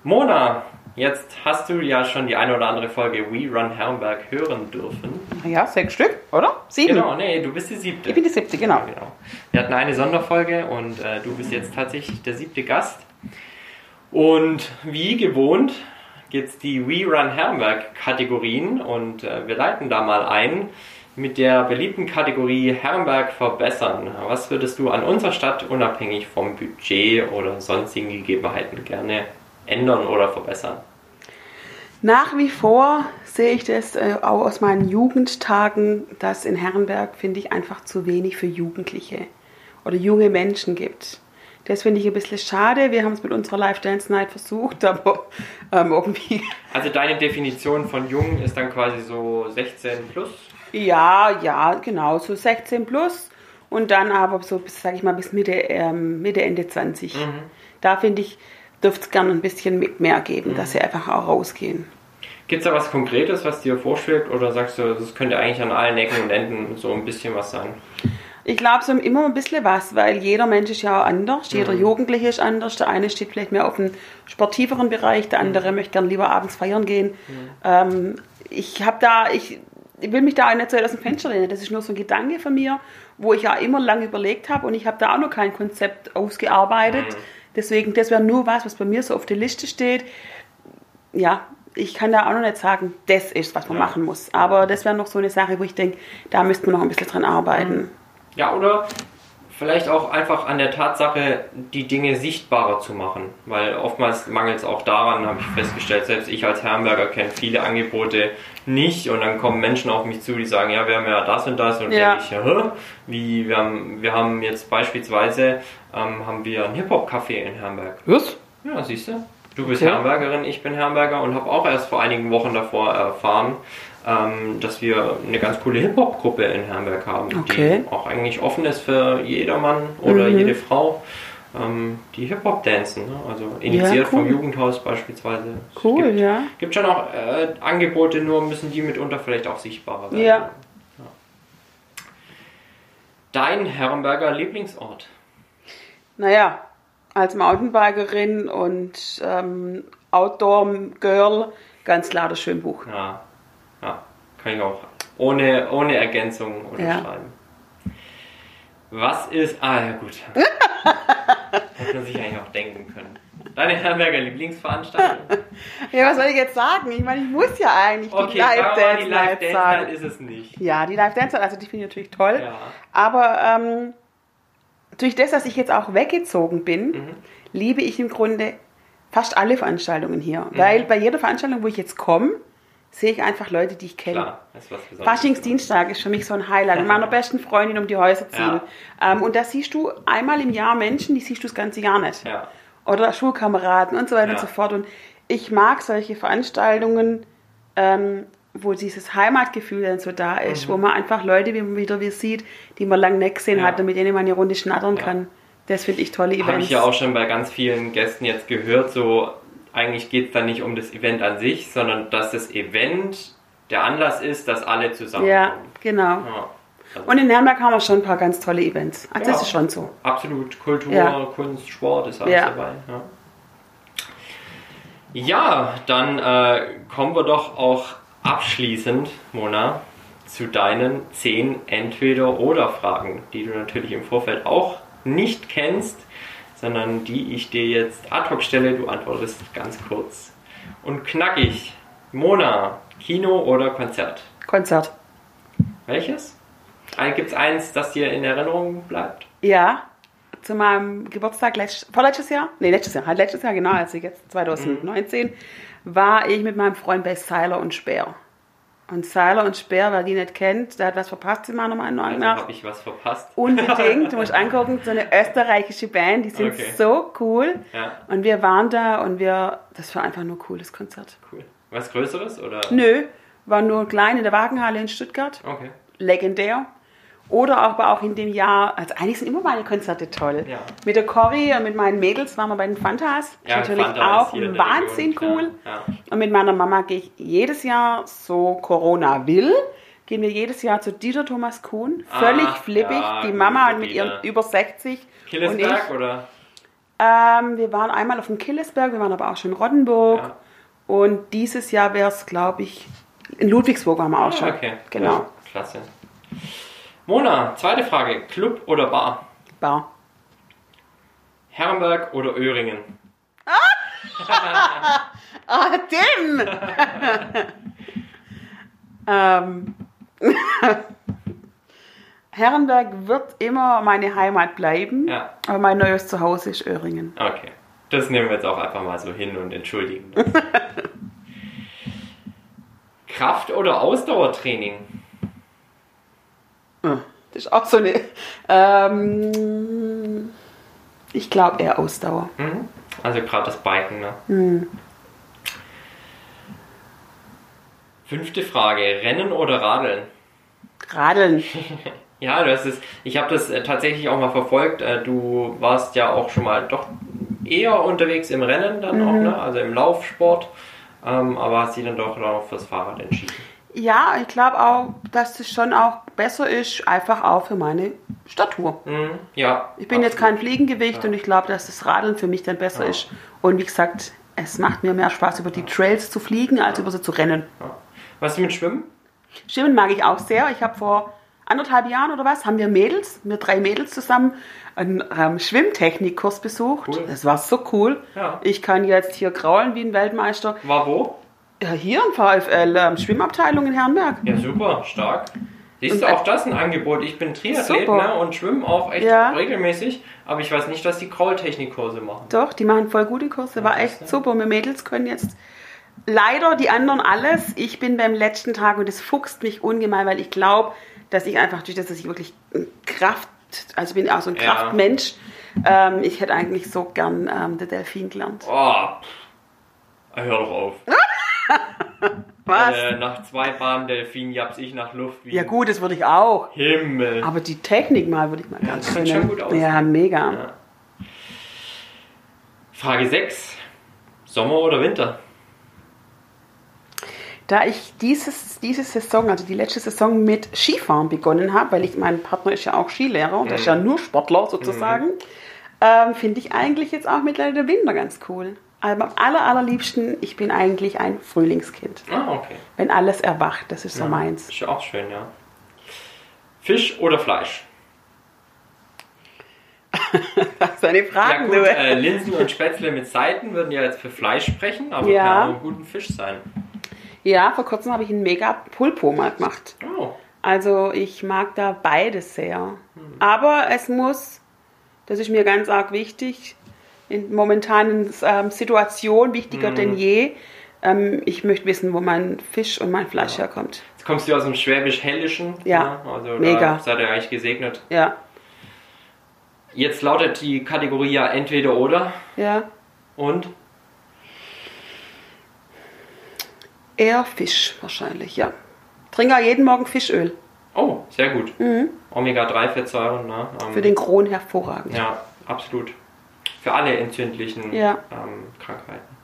Mona, jetzt hast du ja schon die eine oder andere Folge We Run Herrenberg hören dürfen. Ja, sechs Stück, oder? Sieben. Genau, nee, du bist die siebte. Ich bin die siebte, genau. Genau. Wir hatten eine Sonderfolge und äh, du bist jetzt tatsächlich der siebte Gast. Und wie gewohnt gibt es die We Run Herrenberg Kategorien und äh, wir leiten da mal ein mit der beliebten Kategorie Herrenberg verbessern. Was würdest du an unserer Stadt unabhängig vom Budget oder sonstigen Gegebenheiten gerne ändern oder verbessern? Nach wie vor sehe ich das äh, auch aus meinen Jugendtagen, dass in Herrenberg, finde ich, einfach zu wenig für Jugendliche oder junge Menschen gibt. Das finde ich ein bisschen schade. Wir haben es mit unserer Live Dance Night versucht, <laughs> aber ähm, irgendwie, Also deine Definition von jung ist dann quasi so 16 plus? ja, ja, genau, so 16 plus und dann aber so bis, sag ich mal, bis Mitte, ähm, Mitte Ende 20. Da finde ich, dürfte es gerne ein bisschen mehr geben, dass sie einfach auch rausgehen. Gibt es da was Konkretes, was dir vorschwebt oder sagst du, das könnte eigentlich an allen Ecken und Enden so ein bisschen was sein? Ich glaube, so immer ein bisschen was, weil jeder Mensch ist ja auch anders. Jeder Jugendliche ist anders. Der eine steht vielleicht mehr auf dem sportiveren Bereich, der andere möchte gern lieber abends feiern gehen. Ähm, ich habe da, ich, ich will mich da auch nicht so aus dem Fenster lehnen. Das ist nur so ein Gedanke von mir, wo ich ja immer lange überlegt habe und ich habe da auch noch kein Konzept ausgearbeitet. Deswegen, das wäre nur was, was bei mir so auf der Liste steht. Ja, ich kann da auch noch nicht sagen, das ist, was man Ja. machen muss. Aber das wäre noch so eine Sache, wo ich denke, da müsste man noch ein bisschen dran arbeiten. Ja, oder vielleicht auch einfach an der Tatsache, die Dinge sichtbarer zu machen. Weil oftmals mangelt es auch daran, habe ich festgestellt, selbst ich als Herrenberger kenne viele Angebote nicht und dann kommen Menschen auf mich zu, die sagen, ja, wir haben ja das und das und Ja. denke ich, ja, wie, wir haben, wir haben jetzt beispielsweise, ähm, haben wir einen Hip-Hop-Café in Herrenberg. Was? Ja, siehst du. Du bist Okay. Herrenbergerin, ich bin Herrenberger und habe auch erst vor einigen Wochen davor erfahren, ähm, dass wir eine ganz coole Hip-Hop-Gruppe in Herrenberg haben, Okay. die auch eigentlich offen ist für jedermann oder Mhm. jede Frau, ähm, die Hip-Hop dancen. Ne? Also initiiert cool. vom Jugendhaus beispielsweise. Es Cool, gibt, ja. gibt schon auch äh, Angebote, nur müssen die mitunter vielleicht auch sichtbarer werden. Ja. Ja. Dein Herrenberger Lieblingsort? Naja, als Mountainbikerin und ähm, Outdoor-Girl ganz klar das Schwimmbuch. Ja, ja, kann ich auch ohne, ohne Ergänzung unterschreiben. Was ist. Ah, ja, gut. <laughs> Hätte man sich eigentlich auch denken können. Deine Herrenberger Lieblingsveranstaltung? <laughs> Ja, was soll ich jetzt sagen? Ich meine, ich muss ja eigentlich Okay, die mal, Live-Dance die Night Live-Dance sagen. Ist es nicht. Ja, die Live-Dance also die finde ich natürlich toll. Ja. Aber ähm, durch das, dass ich jetzt auch weggezogen bin, Mhm. liebe ich im Grunde fast alle Veranstaltungen hier. Mhm. Weil bei jeder Veranstaltung, wo ich jetzt komme, sehe ich einfach Leute, die ich kenne. Klar, das ist was Besonderes. Faschingsdienstag ist für mich so ein Highlight. Mit meiner <laughs> besten Freundin um die Häuser ziehen. Ähm, und da siehst du einmal im Jahr Menschen, die siehst du das ganze Jahr nicht. Ja, Oder Schulkameraden und so weiter Ja. und so fort. Und ich mag solche Veranstaltungen, ähm, wo dieses Heimatgefühl dann so da ist, wo man einfach Leute wie- wieder wie sieht, die man lange nicht gesehen Mhm. Ja. hat und mit denen man eine Runde schnattern Ja. kann. Das finde ich tolle Events. habe ich ja auch schon bei ganz vielen Gästen jetzt gehört, so eigentlich geht es dann nicht um das Event an sich, sondern dass das Event der Anlass ist, dass alle zusammenkommen. Ja, genau. Ja. Also Und in Nürnberg haben wir schon ein paar ganz tolle Events. Also Ja. das ist schon so. Absolut Kultur, Ja. Kunst, Sport ist alles dabei. Ja, ja dann äh, kommen wir doch auch abschließend, Mona, zu deinen zehn Entweder-Oder-Fragen, die du natürlich im Vorfeld auch nicht kennst, sondern die ich dir jetzt ad hoc stelle. Du antwortest ganz kurz und knackig. Mona, Kino oder Konzert? Konzert. Welches? Gibt es eins, das dir in Erinnerung bleibt? Ja, zu meinem Geburtstag letzt, vorletztes Jahr, nee, letztes Jahr, halt letztes Jahr, genau, also jetzt 2019, war ich mit meinem Freund bei Seiler und Speer. Und Seiler und Speer, wer die nicht kennt, der hat was verpasst in meiner Meinung Also nach. habe ich was verpasst. Unbedingt, du musst <laughs> angucken, so eine österreichische Band, die sind Okay. so cool. Ja, Und wir waren da und wir, das war einfach nur ein cooles Konzert. cool. Was Größeres oder? Nö, war nur klein in der Wagenhalle in Stuttgart, Okay. legendär. Oder aber auch in dem Jahr, also eigentlich sind immer meine Konzerte toll. Ja. Mit der Cory und mit meinen Mädels waren wir bei den Fantas. Ja, natürlich Fanta auch hier in der Wahnsinn Region, cool. klar. Und mit meiner Mama gehe ich jedes Jahr, so Corona will, gehen wir jedes Jahr zu Dieter Thomas Kuhn. Völlig Ah, flippig. ja, die Mama der mit ihren über 60. Und ich. Killesberg oder? Ähm, wir waren einmal auf dem Killesberg, wir waren aber auch schon in Roddenburg. Ja. Und dieses Jahr wäre es, glaube ich, in Ludwigsburg waren wir auch Ah, schon. okay. Genau. Ja, klasse. Mona, zweite Frage. Club oder Bar? Bar. Herrenberg oder Öhringen? Ah, <laughs> Tim! <laughs> ähm. Herrenberg wird immer meine Heimat bleiben, Ja. aber mein neues Zuhause ist Öhringen. Okay. Das nehmen wir jetzt auch einfach mal so hin und entschuldigen. <laughs> Kraft- oder Ausdauertraining? Ah, Das ist auch so eine. Ähm, ich glaube eher Ausdauer. Mhm. Also gerade das Biken, ne? Hm. Fünfte Frage. Rennen oder Radeln? Radeln. <laughs> Ja, du hast es. Ich habe das äh, tatsächlich auch mal verfolgt. Äh, du warst ja auch schon mal doch eher unterwegs im Rennen dann auch, ne? Also im Laufsport. ähm, aber hast dich dann doch noch fürs Fahrrad entschieden. Ja, ich glaube auch, dass es schon auch besser ist, einfach auch für meine Statur. Mhm. Ja. Ich bin jetzt kein Fliegengewicht und ich glaube, dass das Radeln für mich dann besser Ja. ist. Und wie gesagt, es macht mir mehr Spaß, über die Trails zu fliegen, als über sie zu rennen. Ja. Was ist mit Schwimmen? Schwimmen mag ich auch sehr. Ich habe vor anderthalb Jahren oder was, haben wir Mädels, wir drei Mädels zusammen, einen ähm, Schwimmtechnikkurs besucht. Cool. Das war so cool. Ja. Ich kann jetzt hier kraulen wie ein Weltmeister. War wo? Ja, hier im VfL ähm, Schwimmabteilung in Herrenberg. Ja, super, stark. Siehst du, auch das ein Angebot. Ich bin Triathlet ne, und schwimme auch echt Ja. regelmäßig, aber ich weiß nicht, dass die Kraultechnikkurse machen. Doch, die machen voll gute Kurse. War echt super. Wir Mädels können jetzt leider die anderen alles. Ich bin beim letzten Tag und das fuchst mich ungemein, weil ich glaube, dass ich einfach durch das, dass ich wirklich Kraft, also ich bin auch so ein Ja. Kraftmensch. Ähm, ich hätte eigentlich so gern ähm, der Delfin gelernt. Oh, hör doch auf. <laughs> Was? Äh, nach zwei Bahnen Delfin japs ich nach Luft wie Ja gut, das würde ich auch. Himmel. Aber die Technik mal würde ich mal ganz sieht können. schon gut aus. Ja, mega. Ja. Frage 6. Sommer oder Winter? Da ich dieses, diese Saison, also die letzte Saison mit Skifahren begonnen habe, weil ich, mein Partner ist ja auch Skilehrer und er ist ja nur Sportler sozusagen, ähm, finde ich eigentlich jetzt auch mittlerweile der Winter ganz cool. Aber am aller, allerliebsten, ich bin eigentlich ein Frühlingskind. Ah, okay. Wenn alles erwacht, das ist so Ja, meins. Ist auch schön, ja. Fisch oder Fleisch? Das ist eine Ja Frage, gut, du. äh, Linsen und Spätzle mit Seiten würden ja jetzt für Fleisch sprechen, aber Ja. kann auch ein guter Fisch sein. Ja, vor kurzem habe ich einen mega Pulpo mal gemacht. Oh, Also ich mag da beides sehr. Aber es muss, das ist mir ganz arg wichtig, in momentanen ähm, Situationen wichtiger denn je. Ähm, ich möchte wissen, wo mein Fisch und mein Fleisch herkommt. jetzt kommst du aus dem Schwäbisch-Hellischen. Ja, Also mega. da seid ihr eigentlich gesegnet. Ja, Jetzt lautet die Kategorie ja entweder oder ja. und Eher Fisch wahrscheinlich, ja. Trinke jeden Morgen Fischöl. oh, sehr gut. Omega-3-Fettsäuren, ne? Ähm, Mhm. Für den Kron hervorragend. Ja, absolut. Für alle entzündlichen Ja. ähm, Krankheiten.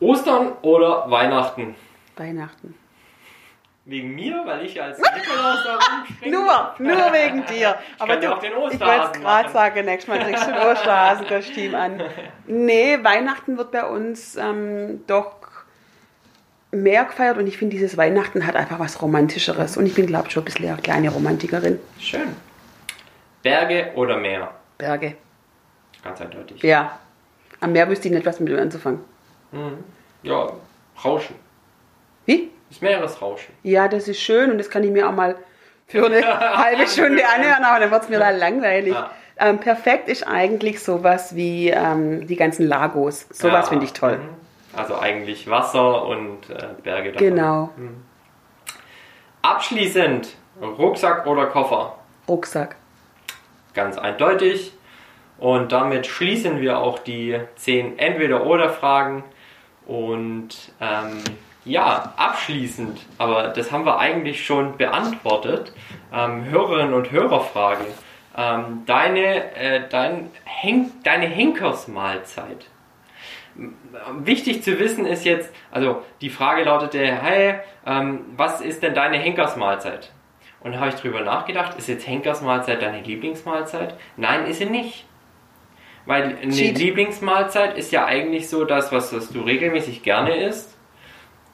Ostern oder Weihnachten? Weihnachten. Wegen mir, weil ich als Nikolaus da rumspringe? <laughs> Nur, nur wegen dir. Aber du, auch den ich wollte es gerade sagen, nächstes Mal kriegst du ein Osterhasenkostüm <laughs> an. Nee, Weihnachten wird bei uns ähm, doch mehr gefeiert und ich finde, dieses Weihnachten hat einfach was Romantischeres. Und ich bin, glaube ich, schon ein bisschen eine kleine Romantikerin. Schön. Berge oder Meer? Berge. Ganz eindeutig. Ja. Am Meer wüsste ich nicht, was mit dem anzufangen. Ja, Rauschen. Wie? Das Meeresrauschen. Ja, das ist schön und das kann ich mir auch mal für eine <laughs> halbe Stunde anhören, aber dann wird es mir da langweilig. Ja. Ähm, perfekt ist eigentlich sowas wie ähm, die ganzen Lagos. Sowas Ja, finde ich toll. mhm. Also eigentlich Wasser und äh, Berge dabei. Genau. Abschließend, Rucksack oder Koffer? Rucksack. Ganz eindeutig. Und damit schließen wir auch die 10 Entweder-Oder-Fragen. Und ähm, ja, abschließend, aber das haben wir eigentlich schon beantwortet. Ähm, Hörerinnen und Hörerfrage. Ähm, deine, äh, dein Hen deine Henkersmahlzeit. Wichtig zu wissen ist jetzt, also die Frage lautete, hey, ähm, was ist denn deine Henkersmahlzeit? Und da habe ich drüber nachgedacht, ist jetzt Henkersmahlzeit deine Lieblingsmahlzeit? Nein, ist sie nicht. Weil eine Cheat. Lieblingsmahlzeit ist ja eigentlich so das, was, was du regelmäßig gerne isst.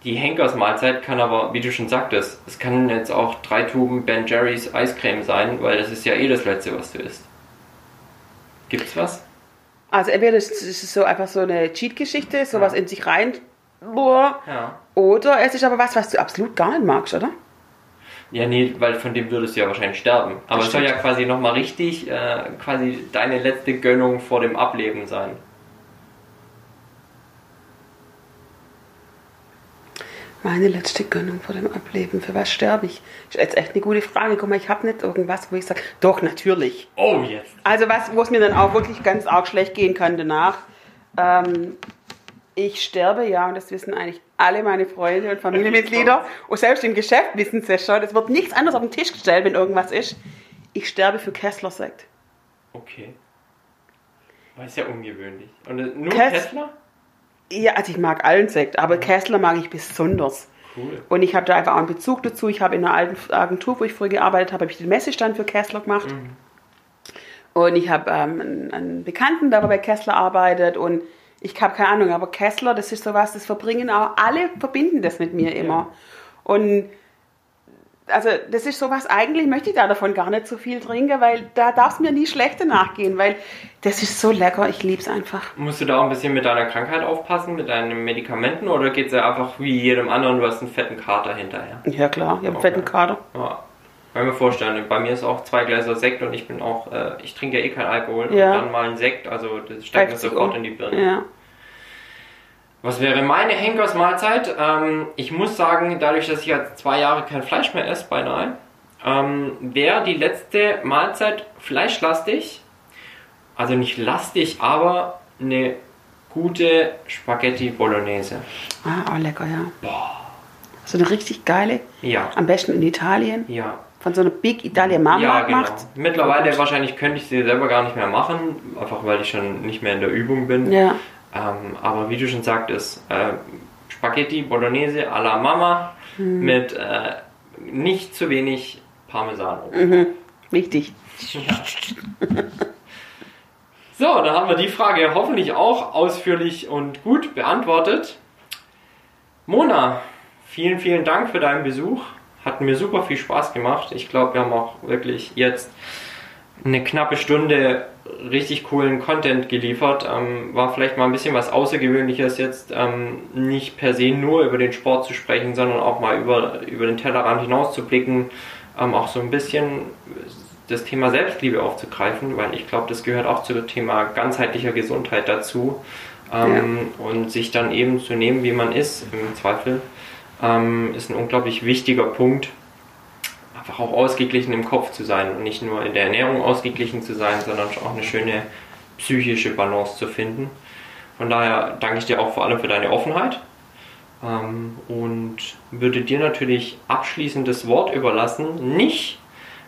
Die Henkersmahlzeit kann aber, wie du schon sagtest, es kann jetzt auch drei Tuben Ben Jerry's Eiscreme sein, weil das ist ja eh das Letzte, was du isst. Gibt's was? Also entweder ist es so einfach so eine Cheat-Geschichte, sowas Ja. in sich rein, boah, Ja. oder es ist aber was, was du absolut gar nicht magst, oder? Ja, nee, weil von dem würdest du ja wahrscheinlich sterben. Aber es soll ja quasi nochmal richtig, äh, quasi deine letzte Gönnung vor dem Ableben sein. Meine letzte Gönnung vor dem Ableben. Für was sterbe ich? Ist jetzt echt eine gute Frage. Guck mal, ich habe nicht irgendwas, wo ich sage, doch, natürlich. Oh, jetzt. Also was, wo es mir dann auch wirklich ganz arg schlecht gehen kann danach. Ähm, ich sterbe ja, und das wissen eigentlich alle meine Freunde und Familienmitglieder. <laughs> Und selbst im Geschäft wissen sie es schon. Es wird nichts anderes auf den Tisch gestellt, wenn irgendwas ist. Ich sterbe für Kessler-Sekt. Okay. Aber ist ja ungewöhnlich. Und äh, nur Tess- Tesla? Ja, also ich mag allen Sekt, aber Kessler mag ich besonders. Cool. Und ich habe da einfach auch einen Bezug dazu. Ich habe in einer alten Agentur, wo ich früher gearbeitet habe, habe ich den Messestand für Kessler gemacht. Und ich habe ähm, einen, einen Bekannten, der bei Kessler arbeitet und ich habe keine Ahnung, aber Kessler, das ist sowas, das verbringen auch alle verbinden das mit mir immer. Und also das ist sowas, eigentlich möchte ich da davon gar nicht so viel trinken, weil da darf es mir nie schlechter nachgehen, weil das ist so lecker, ich liebe es einfach. Musst du da auch ein bisschen mit deiner Krankheit aufpassen, mit deinen Medikamenten oder geht es ja einfach wie jedem anderen, du hast einen fetten Kater hinterher? Ja klar, ich habe einen Okay. fetten Kader. Ja. Kann ich mir vorstellen, bei mir ist auch zwei Gläser Sekt und ich bin auch, äh, ich trinke ja eh keinen Alkohol Ja. und dann mal einen Sekt, also das steigt mir sofort um. in die Birne. Ja. Was wäre meine Henkersmahlzeit? Ähm, ich muss sagen, dadurch, dass ich jetzt zwei Jahre kein Fleisch mehr esse, beinahe, ähm, wäre die letzte Mahlzeit fleischlastig. Also nicht lastig, aber eine gute Spaghetti Bolognese. Ah, auch lecker, ja. So eine richtig geile, Ja, am besten in Italien, ja. von so einer Big Italia Mama Ja, genau. gemacht. Mittlerweile wahrscheinlich könnte ich sie selber gar nicht mehr machen, einfach weil ich schon nicht mehr in der Übung bin. Ja, Ähm, aber wie du schon sagtest, äh, Spaghetti Bolognese à la Mama Hm. mit äh, nicht zu wenig Parmesan. Mhm. wichtig. So, dann haben wir die Frage hoffentlich auch ausführlich und gut beantwortet. Mona, vielen, vielen Dank für deinen Besuch. Hat mir super viel Spaß gemacht. Ich glaube, wir haben auch wirklich jetzt eine knappe Stunde richtig coolen Content geliefert. Ähm, war vielleicht mal ein bisschen was Außergewöhnliches jetzt, ähm, nicht per se nur über den Sport zu sprechen, sondern auch mal über, über den Tellerrand hinaus zu blicken, ähm, auch so ein bisschen das Thema Selbstliebe aufzugreifen, weil ich glaube, das gehört auch zum Thema ganzheitlicher Gesundheit dazu. Ähm, Und sich dann eben zu nehmen, wie man ist, im Zweifel, ähm, ist ein unglaublich wichtiger Punkt, einfach auch ausgeglichen im Kopf zu sein und nicht nur in der Ernährung ausgeglichen zu sein, sondern auch eine schöne psychische Balance zu finden. Von daher danke ich dir auch vor allem für deine Offenheit ähm, und würde dir natürlich abschließend das Wort überlassen. Nicht,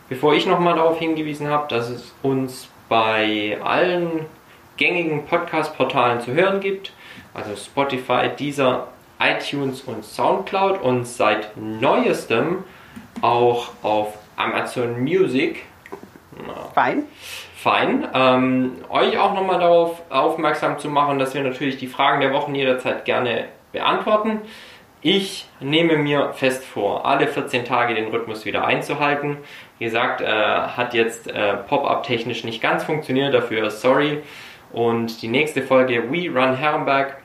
bevor ich nochmal darauf hingewiesen habe, dass es uns bei allen gängigen Podcast-Portalen zu hören gibt, also Spotify, Deezer, iTunes und Soundcloud und seit neuestem auch auf Amazon Music. Na, Fein. fein. Ähm, euch auch nochmal darauf aufmerksam zu machen, dass wir natürlich die Fragen der Wochen jederzeit gerne beantworten. Ich nehme mir fest vor, alle 14 Tage den Rhythmus wieder einzuhalten. Wie gesagt, äh, hat jetzt äh, Pop-up technisch nicht ganz funktioniert, dafür sorry. Und die nächste Folge We Run Herrenberg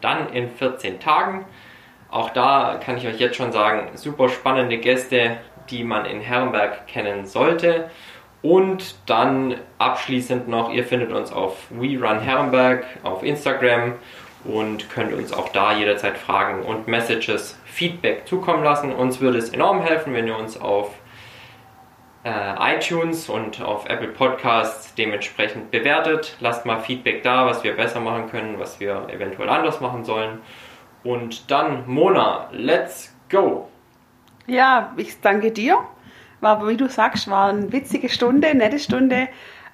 dann in 14 Tagen. Auch da kann ich euch jetzt schon sagen, super spannende Gäste, die man in Herrenberg kennen sollte. Und dann abschließend noch, ihr findet uns auf We Run Herrenberg auf Instagram und könnt uns auch da jederzeit Fragen und Messages, Feedback zukommen lassen. Uns würde es enorm helfen, wenn ihr uns auf äh, iTunes und auf Apple Podcasts dementsprechend bewertet. Lasst mal Feedback da, was wir besser machen können, was wir eventuell anders machen sollen. Und dann, Mona, let's go! Ja, ich danke dir. War, wie du sagst, war eine witzige Stunde, eine nette Stunde.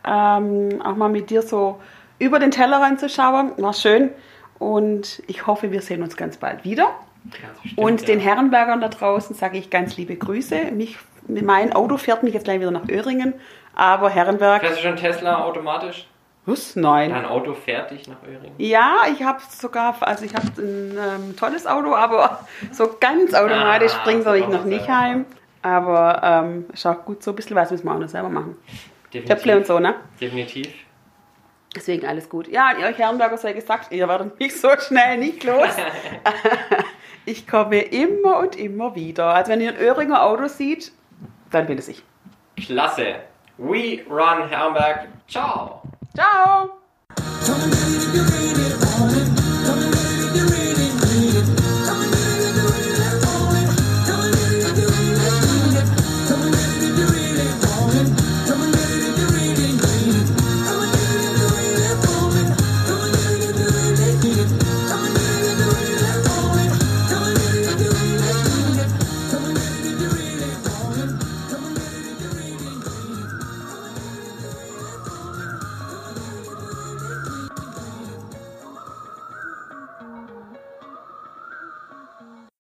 Ähm, auch mal mit dir so über den Tellerrand zu schauen. War schön. Und ich hoffe, wir sehen uns ganz bald wieder. Bestimmt, Und ja. den Herrenbergern da draußen sage ich ganz liebe Grüße. Mich, mein Auto fährt mich jetzt gleich wieder nach Öhringen. Aber Herrenberg. Fährst du schon Tesla automatisch? Was? Nein. Dein Auto dich nach Öhringen? Ja, ich habe sogar, also ich habe ein ähm, tolles Auto, aber <laughs> so ganz automatisch Ah, bringen so soll ich noch nicht heim. Aber ähm, ist auch gut, so ein bisschen was müssen wir auch noch selber machen. Töpfle und so, ne? Definitiv. Deswegen alles gut. Ja, ihr euch Herrenberger sei gesagt, ihr werdet mich so schnell nicht los. <laughs> ich komme immer und immer wieder. Also wenn ihr ein Öhringer Auto seht, dann bin es ich. Klasse. We run Herrenberg. Ciao. Ciao!